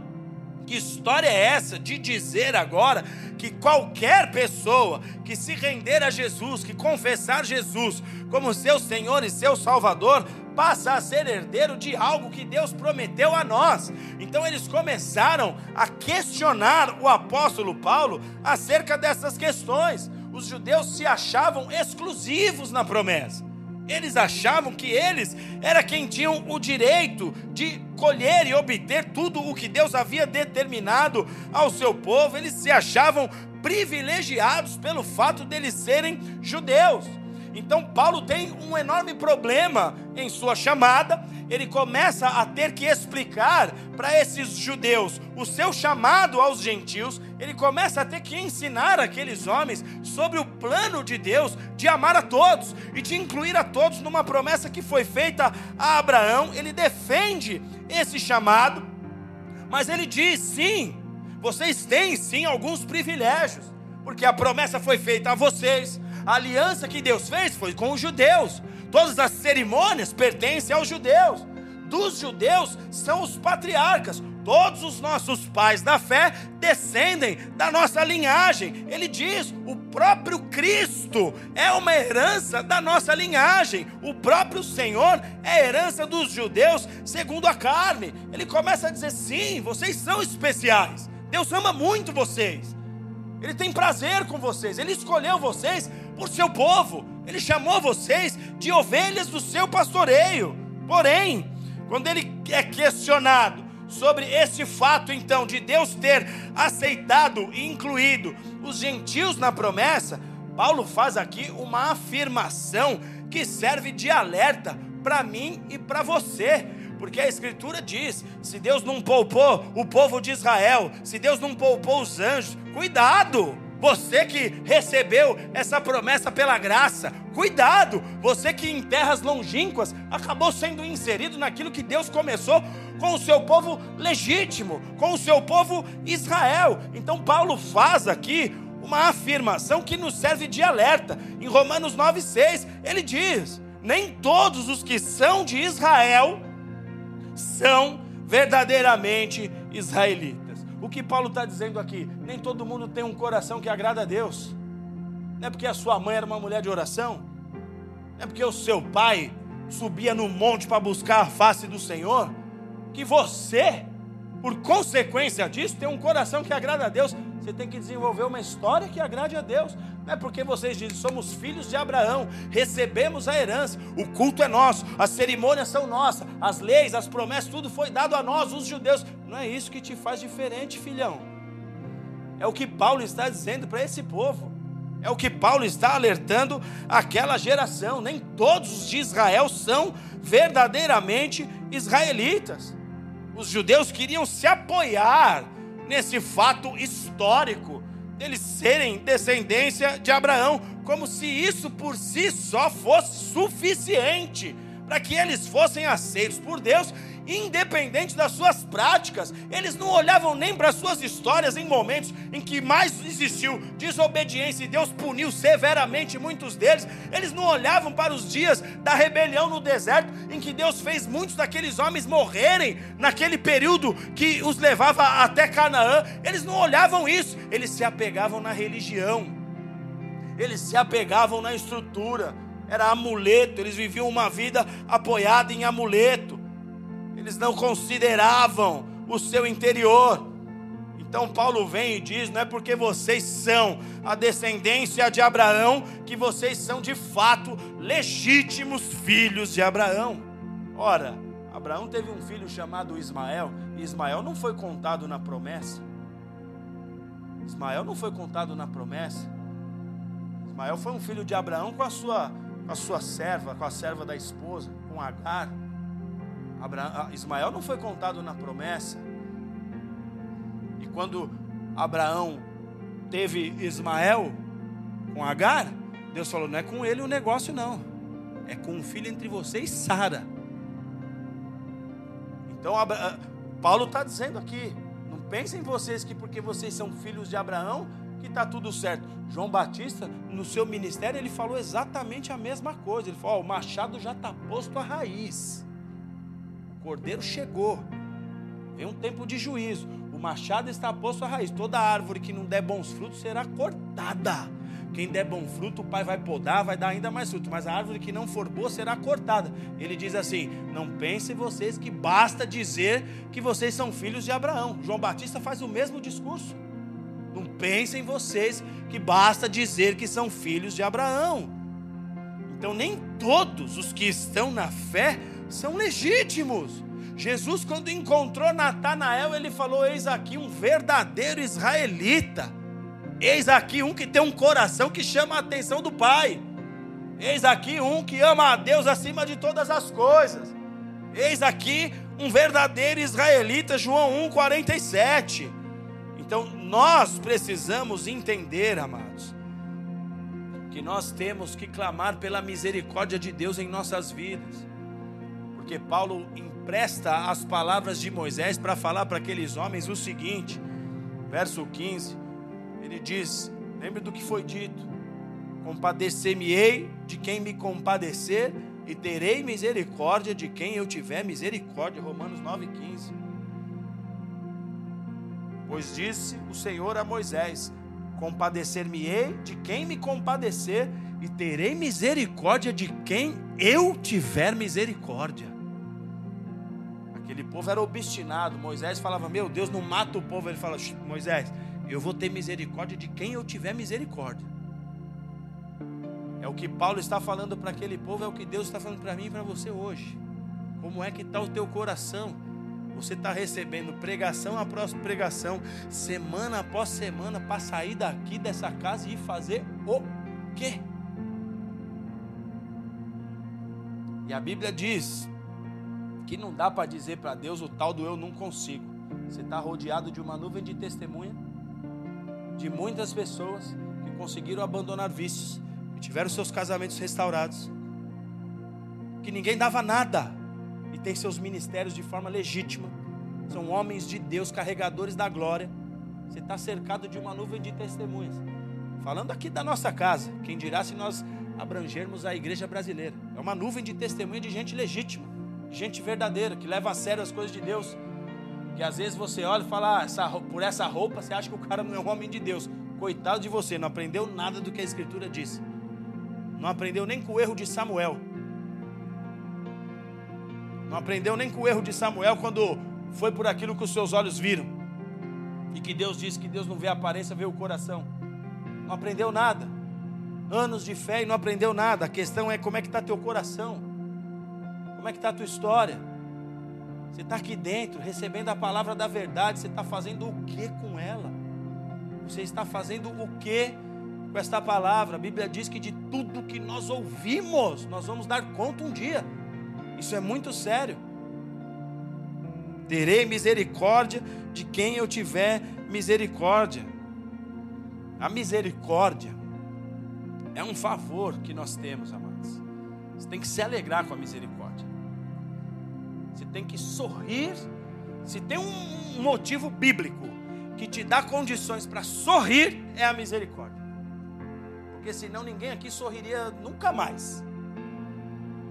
A: Que história é essa de dizer agora que qualquer pessoa que se render a Jesus, que confessar Jesus como seu Senhor e seu Salvador, passa a ser herdeiro de algo que Deus prometeu a nós. Então eles começaram a questionar o apóstolo Paulo acerca dessas questões. Os judeus se achavam exclusivos na promessa. Eles achavam que eles era quem tinham o direito de colher e obter tudo o que Deus havia determinado ao seu povo. Eles se achavam privilegiados pelo fato deles serem judeus. Então Paulo tem um enorme problema em sua chamada. Ele começa a ter que explicar para esses judeus o seu chamado aos gentios. Ele começa a ter que ensinar aqueles homens sobre o plano de Deus de amar a todos e de incluir a todos numa promessa que foi feita a Abraão. Ele defende esse chamado, mas ele diz: sim, vocês têm sim alguns privilégios, porque a promessa foi feita a vocês a aliança que Deus fez foi com os judeus. Todas as cerimônias pertencem aos judeus. Dos judeus são os patriarcas. Todos os nossos pais da fé descendem da nossa linhagem. Ele diz: o próprio Cristo é uma herança da nossa linhagem. O próprio Senhor é herança dos judeus segundo a carne. Ele começa a dizer: sim, vocês são especiais. Deus ama muito vocês. Ele tem prazer com vocês. Ele escolheu vocês por seu povo. Ele chamou vocês de ovelhas do seu pastoreio. Porém, quando ele é questionado sobre esse fato, então, de Deus ter aceitado e incluído os gentios na promessa, Paulo faz aqui uma afirmação que serve de alerta para mim e para você. Porque a Escritura diz: se Deus não poupou o povo de Israel, se Deus não poupou os anjos, cuidado! Você que recebeu essa promessa pela graça, cuidado! Você que em terras longínquas acabou sendo inserido naquilo que Deus começou com o seu povo legítimo, com o seu povo Israel. Então, Paulo faz aqui uma afirmação que nos serve de alerta. Em Romanos 9,6, ele diz: Nem todos os que são de Israel são verdadeiramente israelitas. O que Paulo está dizendo aqui? Nem todo mundo tem um coração que agrada a Deus. Não é porque a sua mãe era uma mulher de oração, não é porque o seu pai subia no monte para buscar a face do Senhor, que você, por consequência disso, tem um coração que agrada a Deus. Você tem que desenvolver uma história que agrade a Deus. Não é porque vocês dizem, somos filhos de Abraão, recebemos a herança, o culto é nosso, as cerimônias são nossas, as leis, as promessas, tudo foi dado a nós, os judeus. Não é isso que te faz diferente, filhão. É o que Paulo está dizendo para esse povo. É o que Paulo está alertando aquela geração. Nem todos os de Israel são verdadeiramente israelitas. Os judeus queriam se apoiar nesse fato histórico deles serem descendência de Abraão, como se isso por si só fosse suficiente para que eles fossem aceitos por Deus independente das suas práticas. Eles não olhavam nem para suas histórias em momentos em que mais existiu desobediência e Deus puniu severamente muitos deles. Eles não olhavam para os dias da rebelião no deserto, em que Deus fez muitos daqueles homens morrerem naquele período que os levava até Canaã. Eles não olhavam isso, eles se apegavam na religião. Eles se apegavam na estrutura, era amuleto, eles viviam uma vida apoiada em amuleto eles não consideravam o seu interior. Então Paulo vem e diz: não é porque vocês são a descendência de Abraão que vocês são de fato legítimos filhos de Abraão. Ora, Abraão teve um filho chamado Ismael, e Ismael não foi contado na promessa. Ismael não foi contado na promessa. Ismael foi um filho de Abraão com a sua, a sua serva, com a serva da esposa, com Agar. Ah, Ismael não foi contado na promessa. E quando Abraão teve Ismael com Agar, Deus falou: não é com ele o negócio, não. É com um filho entre você e Sara. Então, ah, Paulo está dizendo aqui: não pensem vocês que porque vocês são filhos de Abraão, que está tudo certo. João Batista, no seu ministério, ele falou exatamente a mesma coisa. Ele falou: oh, o machado já está posto à raiz. Cordeiro chegou. Vem um tempo de juízo. O machado está posto à raiz. Toda árvore que não der bons frutos será cortada. Quem der bom fruto, o pai vai podar, vai dar ainda mais fruto. Mas a árvore que não for boa será cortada. Ele diz assim: Não pensem vocês que basta dizer que vocês são filhos de Abraão. João Batista faz o mesmo discurso. Não pensem vocês que basta dizer que são filhos de Abraão. Então, nem todos os que estão na fé são legítimos. Jesus, quando encontrou Natanael, ele falou: Eis aqui um verdadeiro israelita. Eis aqui um que tem um coração que chama a atenção do Pai. Eis aqui um que ama a Deus acima de todas as coisas. Eis aqui um verdadeiro israelita, João 1,47. Então, nós precisamos entender, amados, que nós temos que clamar pela misericórdia de Deus em nossas vidas porque Paulo empresta as palavras de Moisés para falar para aqueles homens o seguinte, verso 15, ele diz: Lembre do que foi dito: Compadecer-me-ei de quem me compadecer, e terei misericórdia de quem eu tiver misericórdia. Romanos 9,15. Pois disse o Senhor a Moisés: Compadecer-me-ei de quem me compadecer, e terei misericórdia de quem eu tiver misericórdia. Aquele povo era obstinado. Moisés falava: Meu Deus, não mata o povo. Ele fala: Moisés, eu vou ter misericórdia de quem eu tiver misericórdia. É o que Paulo está falando para aquele povo, é o que Deus está falando para mim e para você hoje. Como é que está o teu coração? Você está recebendo pregação após pregação, semana após semana, para sair daqui dessa casa e fazer o quê? E a Bíblia diz que não dá para dizer para Deus o tal do eu não consigo. Você está rodeado de uma nuvem de testemunha. de muitas pessoas que conseguiram abandonar vícios, que tiveram seus casamentos restaurados, que ninguém dava nada e tem seus ministérios de forma legítima. São homens de Deus, carregadores da glória. Você está cercado de uma nuvem de testemunhas. Falando aqui da nossa casa, quem dirá se nós abrangermos a igreja brasileira? É uma nuvem de testemunha de gente legítima, gente verdadeira, que leva a sério as coisas de Deus. Que às vezes você olha e fala, ah, essa, por essa roupa você acha que o cara não é um homem de Deus. Coitado de você, não aprendeu nada do que a Escritura disse. Não aprendeu nem com o erro de Samuel. Não aprendeu nem com o erro de Samuel quando foi por aquilo que os seus olhos viram. E que Deus disse que Deus não vê a aparência, vê o coração. Não aprendeu nada. Anos de fé e não aprendeu nada. A questão é como é que está teu coração. Como é que está a tua história? Você está aqui dentro, recebendo a palavra da verdade. Você está fazendo o que com ela? Você está fazendo o que com esta palavra? A Bíblia diz que de tudo que nós ouvimos, nós vamos dar conta um dia. Isso é muito sério. Terei misericórdia de quem eu tiver misericórdia. A misericórdia é um favor que nós temos, amados. Você tem que se alegrar com a misericórdia. Tem que sorrir. Se tem um motivo bíblico que te dá condições para sorrir, é a misericórdia. Porque senão ninguém aqui sorriria nunca mais.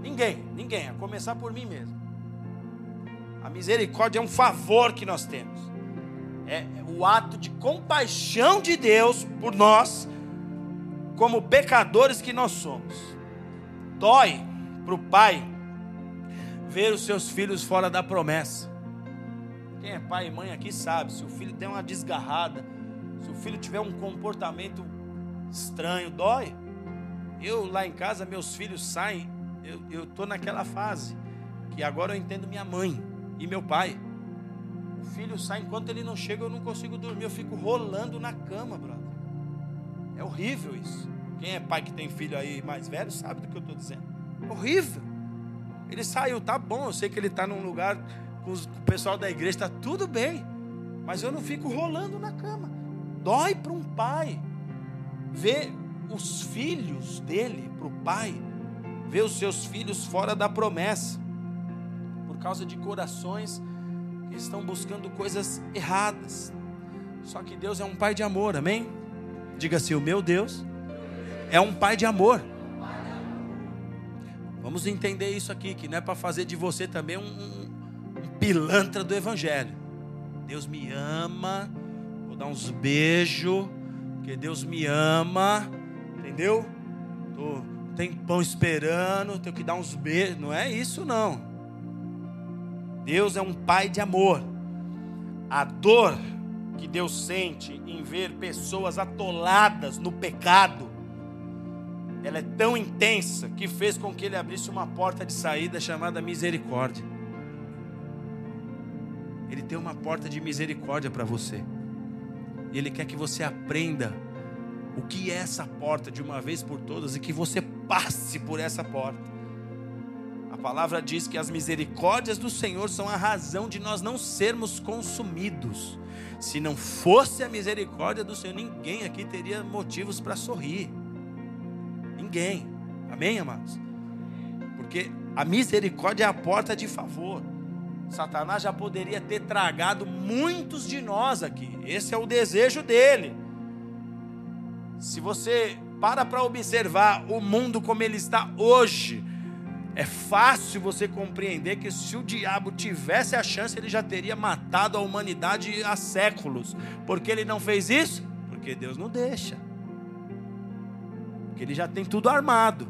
A: Ninguém, ninguém, a começar por mim mesmo. A misericórdia é um favor que nós temos. É o ato de compaixão de Deus por nós, como pecadores que nós somos. Dói para o pai ver os seus filhos fora da promessa. Quem é pai e mãe aqui sabe, se o filho tem uma desgarrada, se o filho tiver um comportamento estranho, dói. Eu lá em casa, meus filhos saem eu estou naquela fase que agora eu entendo minha mãe e meu pai. O filho sai enquanto ele não chega, eu não consigo dormir, eu fico rolando na cama, brother. É horrível isso. Quem é pai que tem filho aí mais velho sabe do que eu estou dizendo. Horrível. Ele saiu, tá bom, eu sei que ele está num lugar com, o pessoal da igreja, está tudo bem. Mas eu não fico rolando na cama. Dói para um pai ver os filhos dele, para o pai, ver os seus filhos fora da promessa, por causa de corações que estão buscando coisas erradas. Só que Deus é um pai de amor, amém? Diga assim: o meu Deus é um pai de amor. Vamos entender isso aqui, que não é para fazer de você também um, um, um pilantra do Evangelho. Deus me ama, vou dar uns beijos, porque Deus me ama, entendeu? Tô tem pão esperando, tenho que dar uns beijos. Não é isso, não. Deus é um pai de amor. A dor que Deus sente em ver pessoas atoladas no pecado, ela é tão intensa que fez com que ele abrisse uma porta de saída chamada misericórdia. Ele tem uma porta de misericórdia para você. E ele quer que você aprenda o que é essa porta de uma vez por todas e que você passe por essa porta. A palavra diz que as misericórdias do Senhor são a razão de nós não sermos consumidos. Se não fosse a misericórdia do Senhor, ninguém aqui teria motivos para sorrir. Ninguém. Amém, amados? Porque a misericórdia é a porta de favor. Satanás já poderia ter tragado muitos de nós aqui. Esse é o desejo dele. Se você para para observar o mundo como ele está hoje, é fácil você compreender que se o diabo tivesse a chance, ele já teria matado a humanidade há séculos. Por que ele não fez isso? Porque Deus não deixa. Porque ele já tem tudo armado.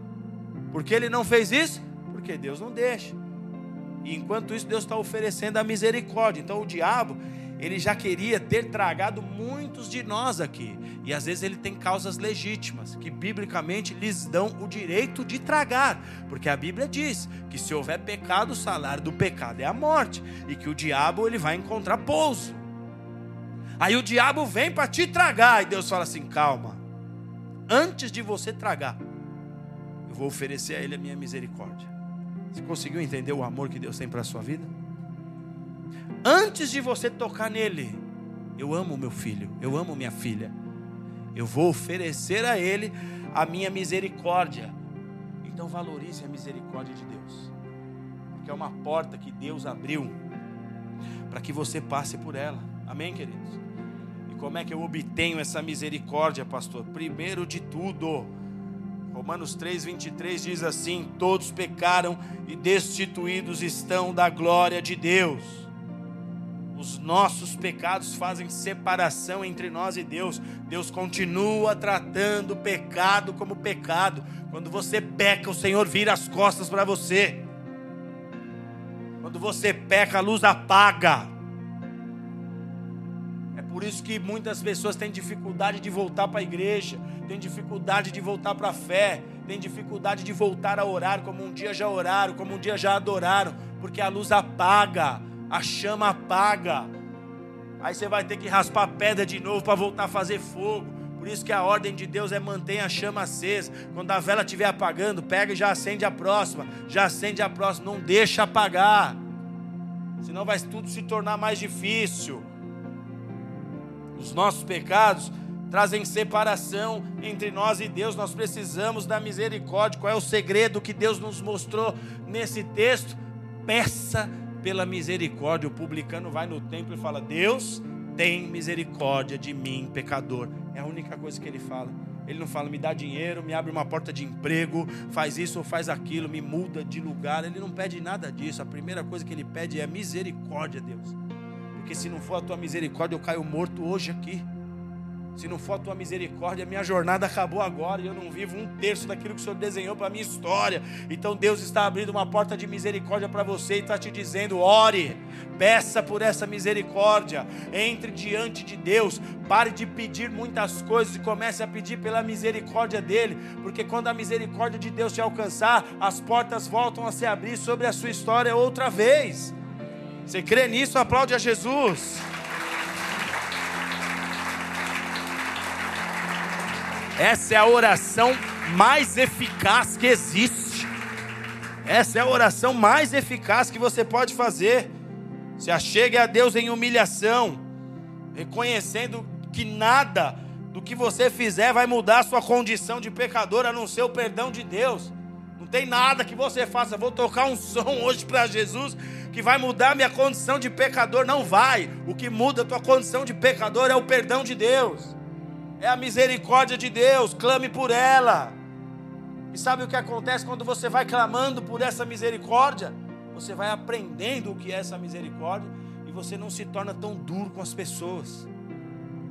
A: Por que ele não fez isso? Porque Deus não deixa. E enquanto isso, Deus está oferecendo a misericórdia. Então o diabo, ele já queria ter tragado muitos de nós aqui. E às vezes ele tem causas legítimas, que biblicamente lhes dão o direito de tragar. Porque a Bíblia diz que se houver pecado, o salário do pecado é a morte. E que o diabo ele vai encontrar pouso. Aí o diabo vem para te tragar. E Deus fala assim: calma. Antes de você tragar, eu vou oferecer a ele a minha misericórdia. Você conseguiu entender o amor que Deus tem para a sua vida? Antes de você tocar nele, eu amo meu filho, eu amo minha filha. eu vou oferecer a Ele a minha misericórdia. Então valorize a misericórdia de Deus, porque é uma porta que Deus abriu para que você passe por ela. Amém, queridos? Como é que eu obtenho essa misericórdia, pastor? Primeiro de tudo, Romanos 3, 23 diz assim: Todos pecaram e destituídos estão da glória de Deus. Os nossos pecados fazem separação entre nós e Deus. Deus continua tratando o pecado como pecado. Quando você peca, o Senhor vira as costas para você. Quando você peca, a luz apaga. Por isso que muitas pessoas têm dificuldade de voltar para a igreja, têm dificuldade de voltar para a fé, têm dificuldade de voltar a orar como um dia já oraram, como um dia já adoraram, porque a luz apaga a chama apaga. Aí você vai ter que raspar pedra de novo para voltar a fazer fogo. Por isso que a ordem de Deus é manter a chama acesa. Quando a vela estiver apagando, pega e já acende a próxima. Já acende a próxima. Não deixa apagar. Senão vai tudo se tornar mais difícil. Os nossos pecados trazem separação entre nós e Deus. Nós precisamos da misericórdia. Qual é o segredo que Deus nos mostrou nesse texto? Peça pela misericórdia. O publicano vai no templo e fala: Deus tem misericórdia de mim, pecador. É a única coisa que ele fala. Ele não fala, me dá dinheiro, me abre uma porta de emprego, faz isso ou faz aquilo, me muda de lugar. Ele não pede nada disso. A primeira coisa que ele pede é misericórdia, Deus. Porque se não for a tua misericórdia, eu caio morto hoje aqui. Se não for a tua misericórdia, minha jornada acabou agora e eu não vivo um terço daquilo que o Senhor desenhou para a minha história. Então Deus está abrindo uma porta de misericórdia para você e está te dizendo: ore, peça por essa misericórdia, entre diante de Deus, pare de pedir muitas coisas e comece a pedir pela misericórdia dEle, porque quando a misericórdia de Deus te alcançar, as portas voltam a se abrir sobre a sua história outra vez. Você crê nisso? Aplaude a Jesus. Essa é a oração mais eficaz que existe. Essa é a oração mais eficaz que você pode fazer. Se achegue a Deus em humilhação, reconhecendo que nada do que você fizer vai mudar a sua condição de pecador, a não ser o perdão de Deus. Tem nada que você faça. Vou tocar um som hoje para Jesus que vai mudar minha condição de pecador. Não vai. O que muda a tua condição de pecador é o perdão de Deus é a misericórdia de Deus, clame por ela. E sabe o que acontece quando você vai clamando por essa misericórdia? Você vai aprendendo o que é essa misericórdia e você não se torna tão duro com as pessoas.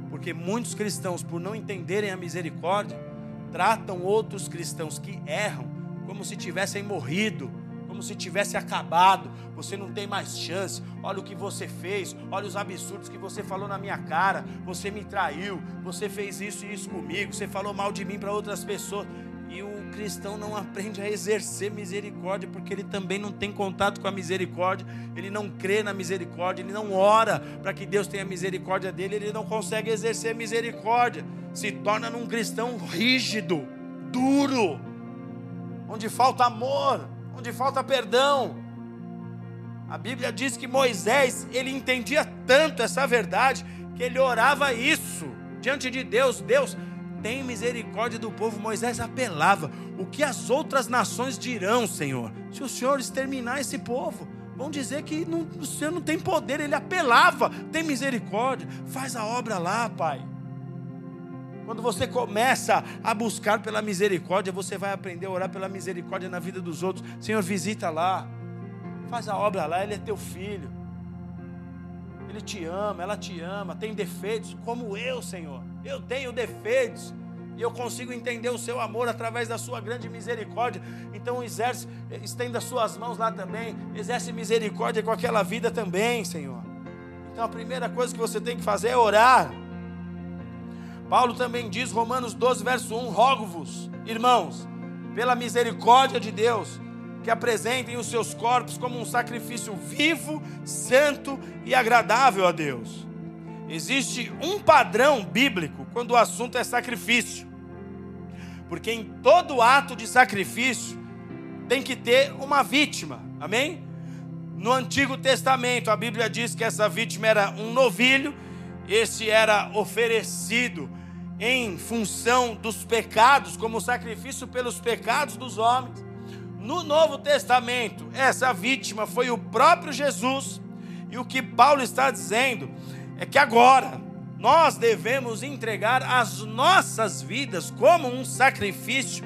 A: Porque muitos cristãos, por não entenderem a misericórdia, tratam outros cristãos que erram como se tivessem morrido, como se tivesse acabado. Você não tem mais chance. Olha o que você fez. Olha os absurdos que você falou na minha cara. Você me traiu. Você fez isso e isso comigo. Você falou mal de mim para outras pessoas. E o cristão não aprende a exercer misericórdia, porque ele também não tem contato com a misericórdia, ele não crê na misericórdia, ele não ora para que Deus tenha misericórdia dele, ele não consegue exercer misericórdia, se torna num cristão rígido, duro, onde falta amor, onde falta perdão. A Bíblia diz que Moisés, ele entendia tanto essa verdade, que ele orava isso diante de Deus. Deus, tem misericórdia do povo. Moisés apelava: O que as outras nações dirão, Senhor, se o Senhor exterminar esse povo? Vão dizer que não, o Senhor não tem poder. Ele apelava: Tem misericórdia, faz a obra lá, Pai. Quando você começa a buscar pela misericórdia, você vai aprender a orar pela misericórdia na vida dos outros. Senhor, visita lá. Faz a obra lá, ele é teu filho. Ele te ama, ela te ama, tem defeitos, como eu, Senhor. Eu tenho defeitos. E eu consigo entender o seu amor através da sua grande misericórdia. Então exerce, estenda suas mãos lá também. Exerce misericórdia com aquela vida também, Senhor. Então a primeira coisa que você tem que fazer é orar. Paulo também diz, Romanos 12, verso 1: Rogo-vos, irmãos, pela misericórdia de Deus, que apresentem os seus corpos como um sacrifício vivo, santo e agradável a Deus. Existe um padrão bíblico quando o assunto é sacrifício, porque em todo ato de sacrifício tem que ter uma vítima, amém? No Antigo Testamento, a Bíblia diz que essa vítima era um novilho, esse era oferecido em função dos pecados, como sacrifício pelos pecados dos homens. No Novo Testamento, essa vítima foi o próprio Jesus. E o que Paulo está dizendo é que agora nós devemos entregar as nossas vidas como um sacrifício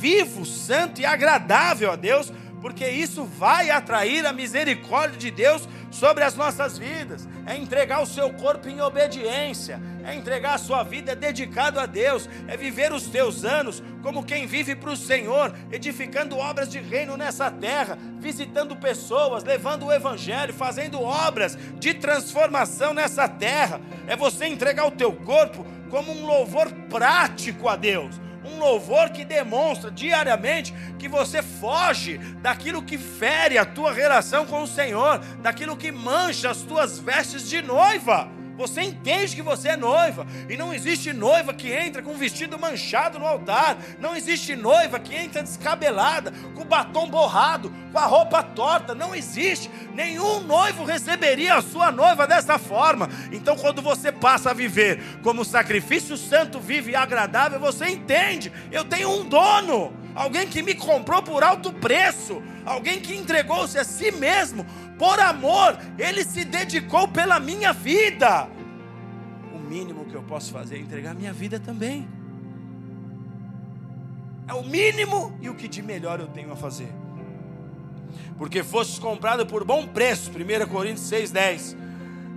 A: vivo, santo e agradável a Deus, porque isso vai atrair a misericórdia de Deus sobre as nossas vidas. É entregar o seu corpo em obediência, é entregar a sua vida dedicado a Deus, é viver os teus anos como quem vive para o Senhor, edificando obras de reino nessa terra, visitando pessoas, levando o evangelho, fazendo obras de transformação nessa terra. É você entregar o teu corpo como um louvor prático a Deus um louvor que demonstra diariamente que você foge daquilo que fere a tua relação com o Senhor, daquilo que mancha as tuas vestes de noiva. Você entende que você é noiva, e não existe noiva que entra com o vestido manchado no altar, não existe noiva que entra descabelada, com o batom borrado, com a roupa torta, não existe. Nenhum noivo receberia a sua noiva dessa forma. Então, quando você passa a viver como sacrifício santo, vive e agradável, você entende: eu tenho um dono, alguém que me comprou por alto preço, alguém que entregou-se a si mesmo por amor, ele se dedicou pela minha vida. O mínimo que eu posso fazer é entregar minha vida também. É o mínimo e o que de melhor eu tenho a fazer. Porque fostes comprado por bom preço, 1 Coríntios 6,10.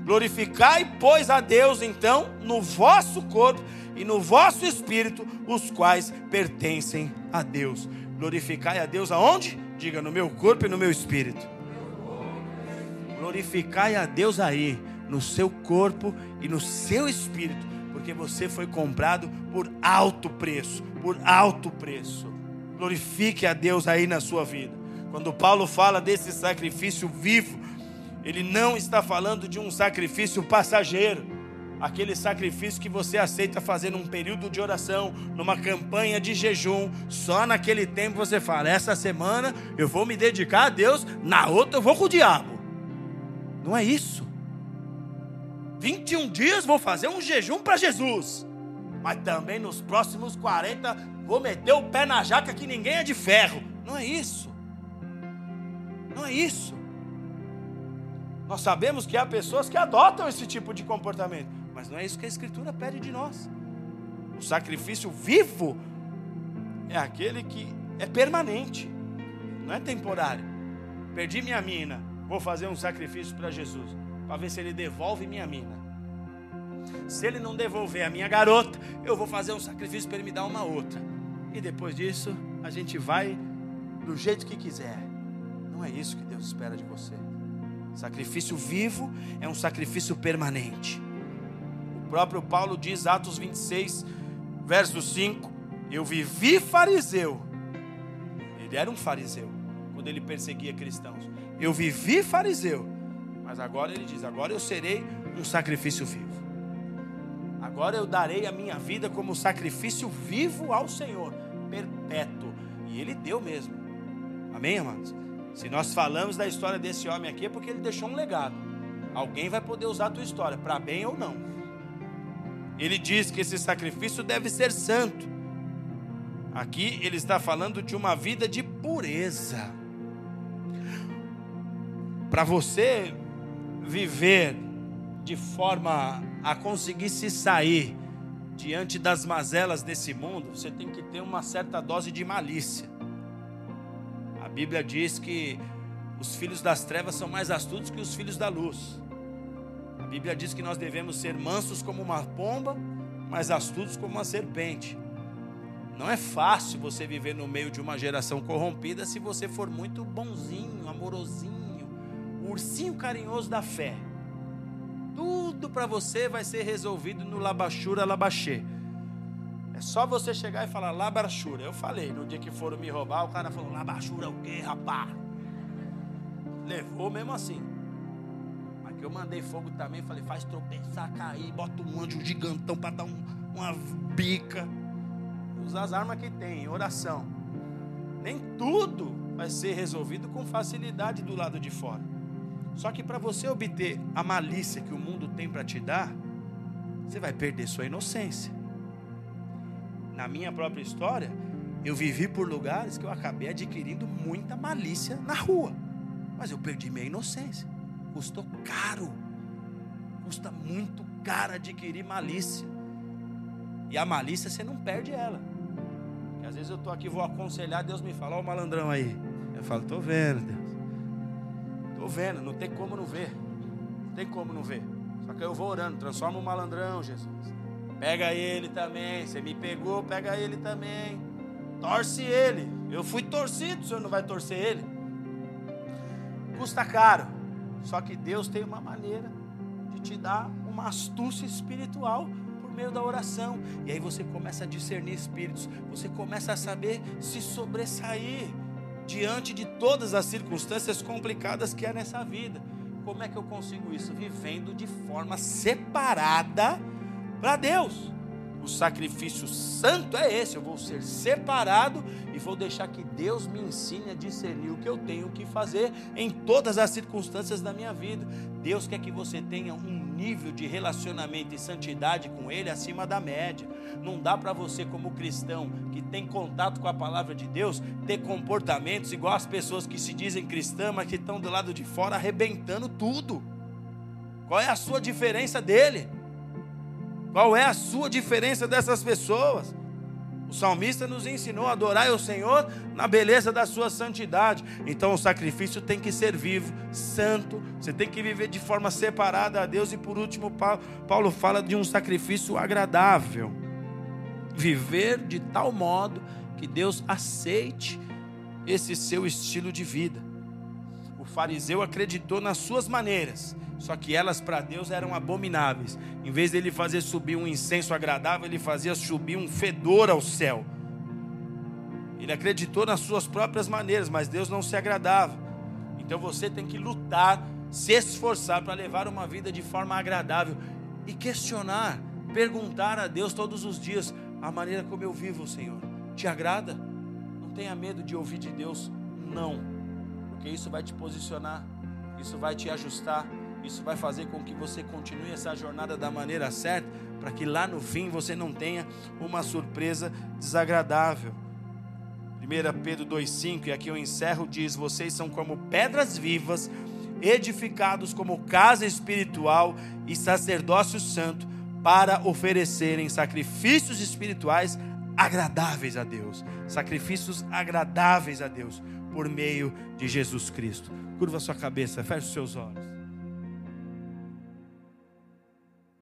A: Glorificai, pois, a Deus, então, no vosso corpo e no vosso espírito, os quais pertencem a Deus. Glorificai a Deus aonde? Diga, no meu corpo e no meu espírito. Glorificai a Deus aí, no seu corpo e no seu espírito, porque você foi comprado por alto preço, por alto preço. Glorifique a Deus aí na sua vida. Quando Paulo fala desse sacrifício vivo, ele não está falando de um sacrifício passageiro, aquele sacrifício que você aceita fazer num período de oração, numa campanha de jejum, só naquele tempo você fala: essa semana eu vou me dedicar a Deus, na outra eu vou com o diabo. Não é isso. 21 dias vou fazer um jejum para Jesus. Mas também nos próximos 40 vou meter o pé na jaca que ninguém é de ferro. Não é isso. Não é isso. Nós sabemos que há pessoas que adotam esse tipo de comportamento, mas não é isso que a Escritura pede de nós. O sacrifício vivo é aquele que é permanente, não é temporário. Perdi minha mina, Vou fazer um sacrifício para Jesus, para ver se ele devolve minha mina. Se ele não devolver a minha garota, eu vou fazer um sacrifício para ele me dar uma outra. E depois disso, a gente vai do jeito que quiser. Não é isso que Deus espera de você. Sacrifício vivo é um sacrifício permanente. O próprio Paulo diz, Atos 26, verso 5: Eu vivi fariseu. Ele era um fariseu quando ele perseguia cristãos. Eu vivi fariseu, mas agora ele diz: agora eu serei um sacrifício vivo. Agora eu darei a minha vida como sacrifício vivo ao Senhor, perpétuo. E ele deu mesmo. Amém, amados? Se nós falamos da história desse homem aqui, é porque ele deixou um legado. Alguém vai poder usar a tua história, para bem ou não. Ele diz que esse sacrifício deve ser santo. Aqui ele está falando de uma vida de pureza para você viver de forma a conseguir se sair diante das mazelas desse mundo, você tem que ter uma certa dose de malícia. A Bíblia diz que os filhos das trevas são mais astutos que os filhos da luz. A Bíblia diz que nós devemos ser mansos como uma pomba, mas astutos como uma serpente. Não é fácil você viver no meio de uma geração corrompida se você for muito bonzinho, amorosinho ursinho carinhoso da fé. Tudo para você vai ser resolvido no labachura labachê. É só você chegar e falar labachura. Eu falei, no dia que foram me roubar, o cara falou: labachura o quê, rapá? Levou mesmo assim. Mas que eu mandei fogo também, falei: faz tropeçar, cair, bota um anjo gigantão para dar um, uma bica. Usar as armas que tem, oração. Nem tudo vai ser resolvido com facilidade do lado de fora. Só que para você obter a malícia que o mundo tem para te dar, você vai perder sua inocência. na minha própria história, eu vivi por lugares que eu acabei adquirindo muita malícia na rua. Mas eu perdi minha inocência. Custou caro. Custa muito caro adquirir malícia. E a malícia você não perde ela. Porque às vezes eu estou aqui, vou aconselhar, Deus me fala, ó o malandrão aí. Eu falo, estou vendo, Deus. Estou vendo, não tem como não ver. Não tem como não ver. Só que eu vou orando, transforma o malandrão, Jesus. Pega ele também. Você me pegou, pega ele também. Torce ele. Eu fui torcido, o senhor não vai torcer ele. Custa caro. Só que Deus tem uma maneira de te dar uma astúcia espiritual por meio da oração. E aí você começa a discernir espíritos. Você começa a saber se sobressair diante de todas as circunstâncias complicadas que há nessa vida. Como é que eu consigo isso? Vivendo de forma separada para Deus. O sacrifício santo é esse: eu vou ser separado e vou deixar que Deus me ensine a discernir o que eu tenho que fazer em todas as circunstâncias da minha vida. Deus quer que você tenha um nível de relacionamento e santidade com Ele acima da média. Não dá para você, como cristão que tem contato com a palavra de Deus, ter comportamentos igual as pessoas que se dizem cristãs, mas que estão do lado de fora arrebentando tudo. Qual é a sua diferença dele? Qual é a sua diferença dessas pessoas? O salmista nos ensinou a adorar o Senhor na beleza da sua santidade. Então o sacrifício tem que ser vivo, santo. Você tem que viver de forma separada a Deus. E por último, Paulo fala de um sacrifício agradável. Viver de tal modo que Deus aceite esse seu estilo de vida. Fariseu acreditou nas suas maneiras só que elas para Deus eram abomináveis. Em vez dele fazer subir um incenso agradável, ele fazia subir um fedor ao céu. Ele acreditou nas suas próprias maneiras, mas Deus não se agradava. Então você tem que lutar, se esforçar para levar uma vida de forma agradável e questionar, perguntar a Deus todos os dias a maneira como eu vivo, Senhor. Te agrada? Não tenha medo de ouvir de Deus não, porque isso vai te posicionar, isso vai te ajustar isso vai fazer com que você continue essa jornada da maneira certa, para que lá no fim você não tenha uma surpresa desagradável. 1 Pedro 2,5, e aqui eu encerro, diz: Vocês são como pedras vivas, edificados como casa espiritual e sacerdócio santo, para oferecerem sacrifícios espirituais agradáveis a Deus. Sacrifícios agradáveis a Deus, por meio de Jesus Cristo. Curva sua cabeça, feche os seus olhos.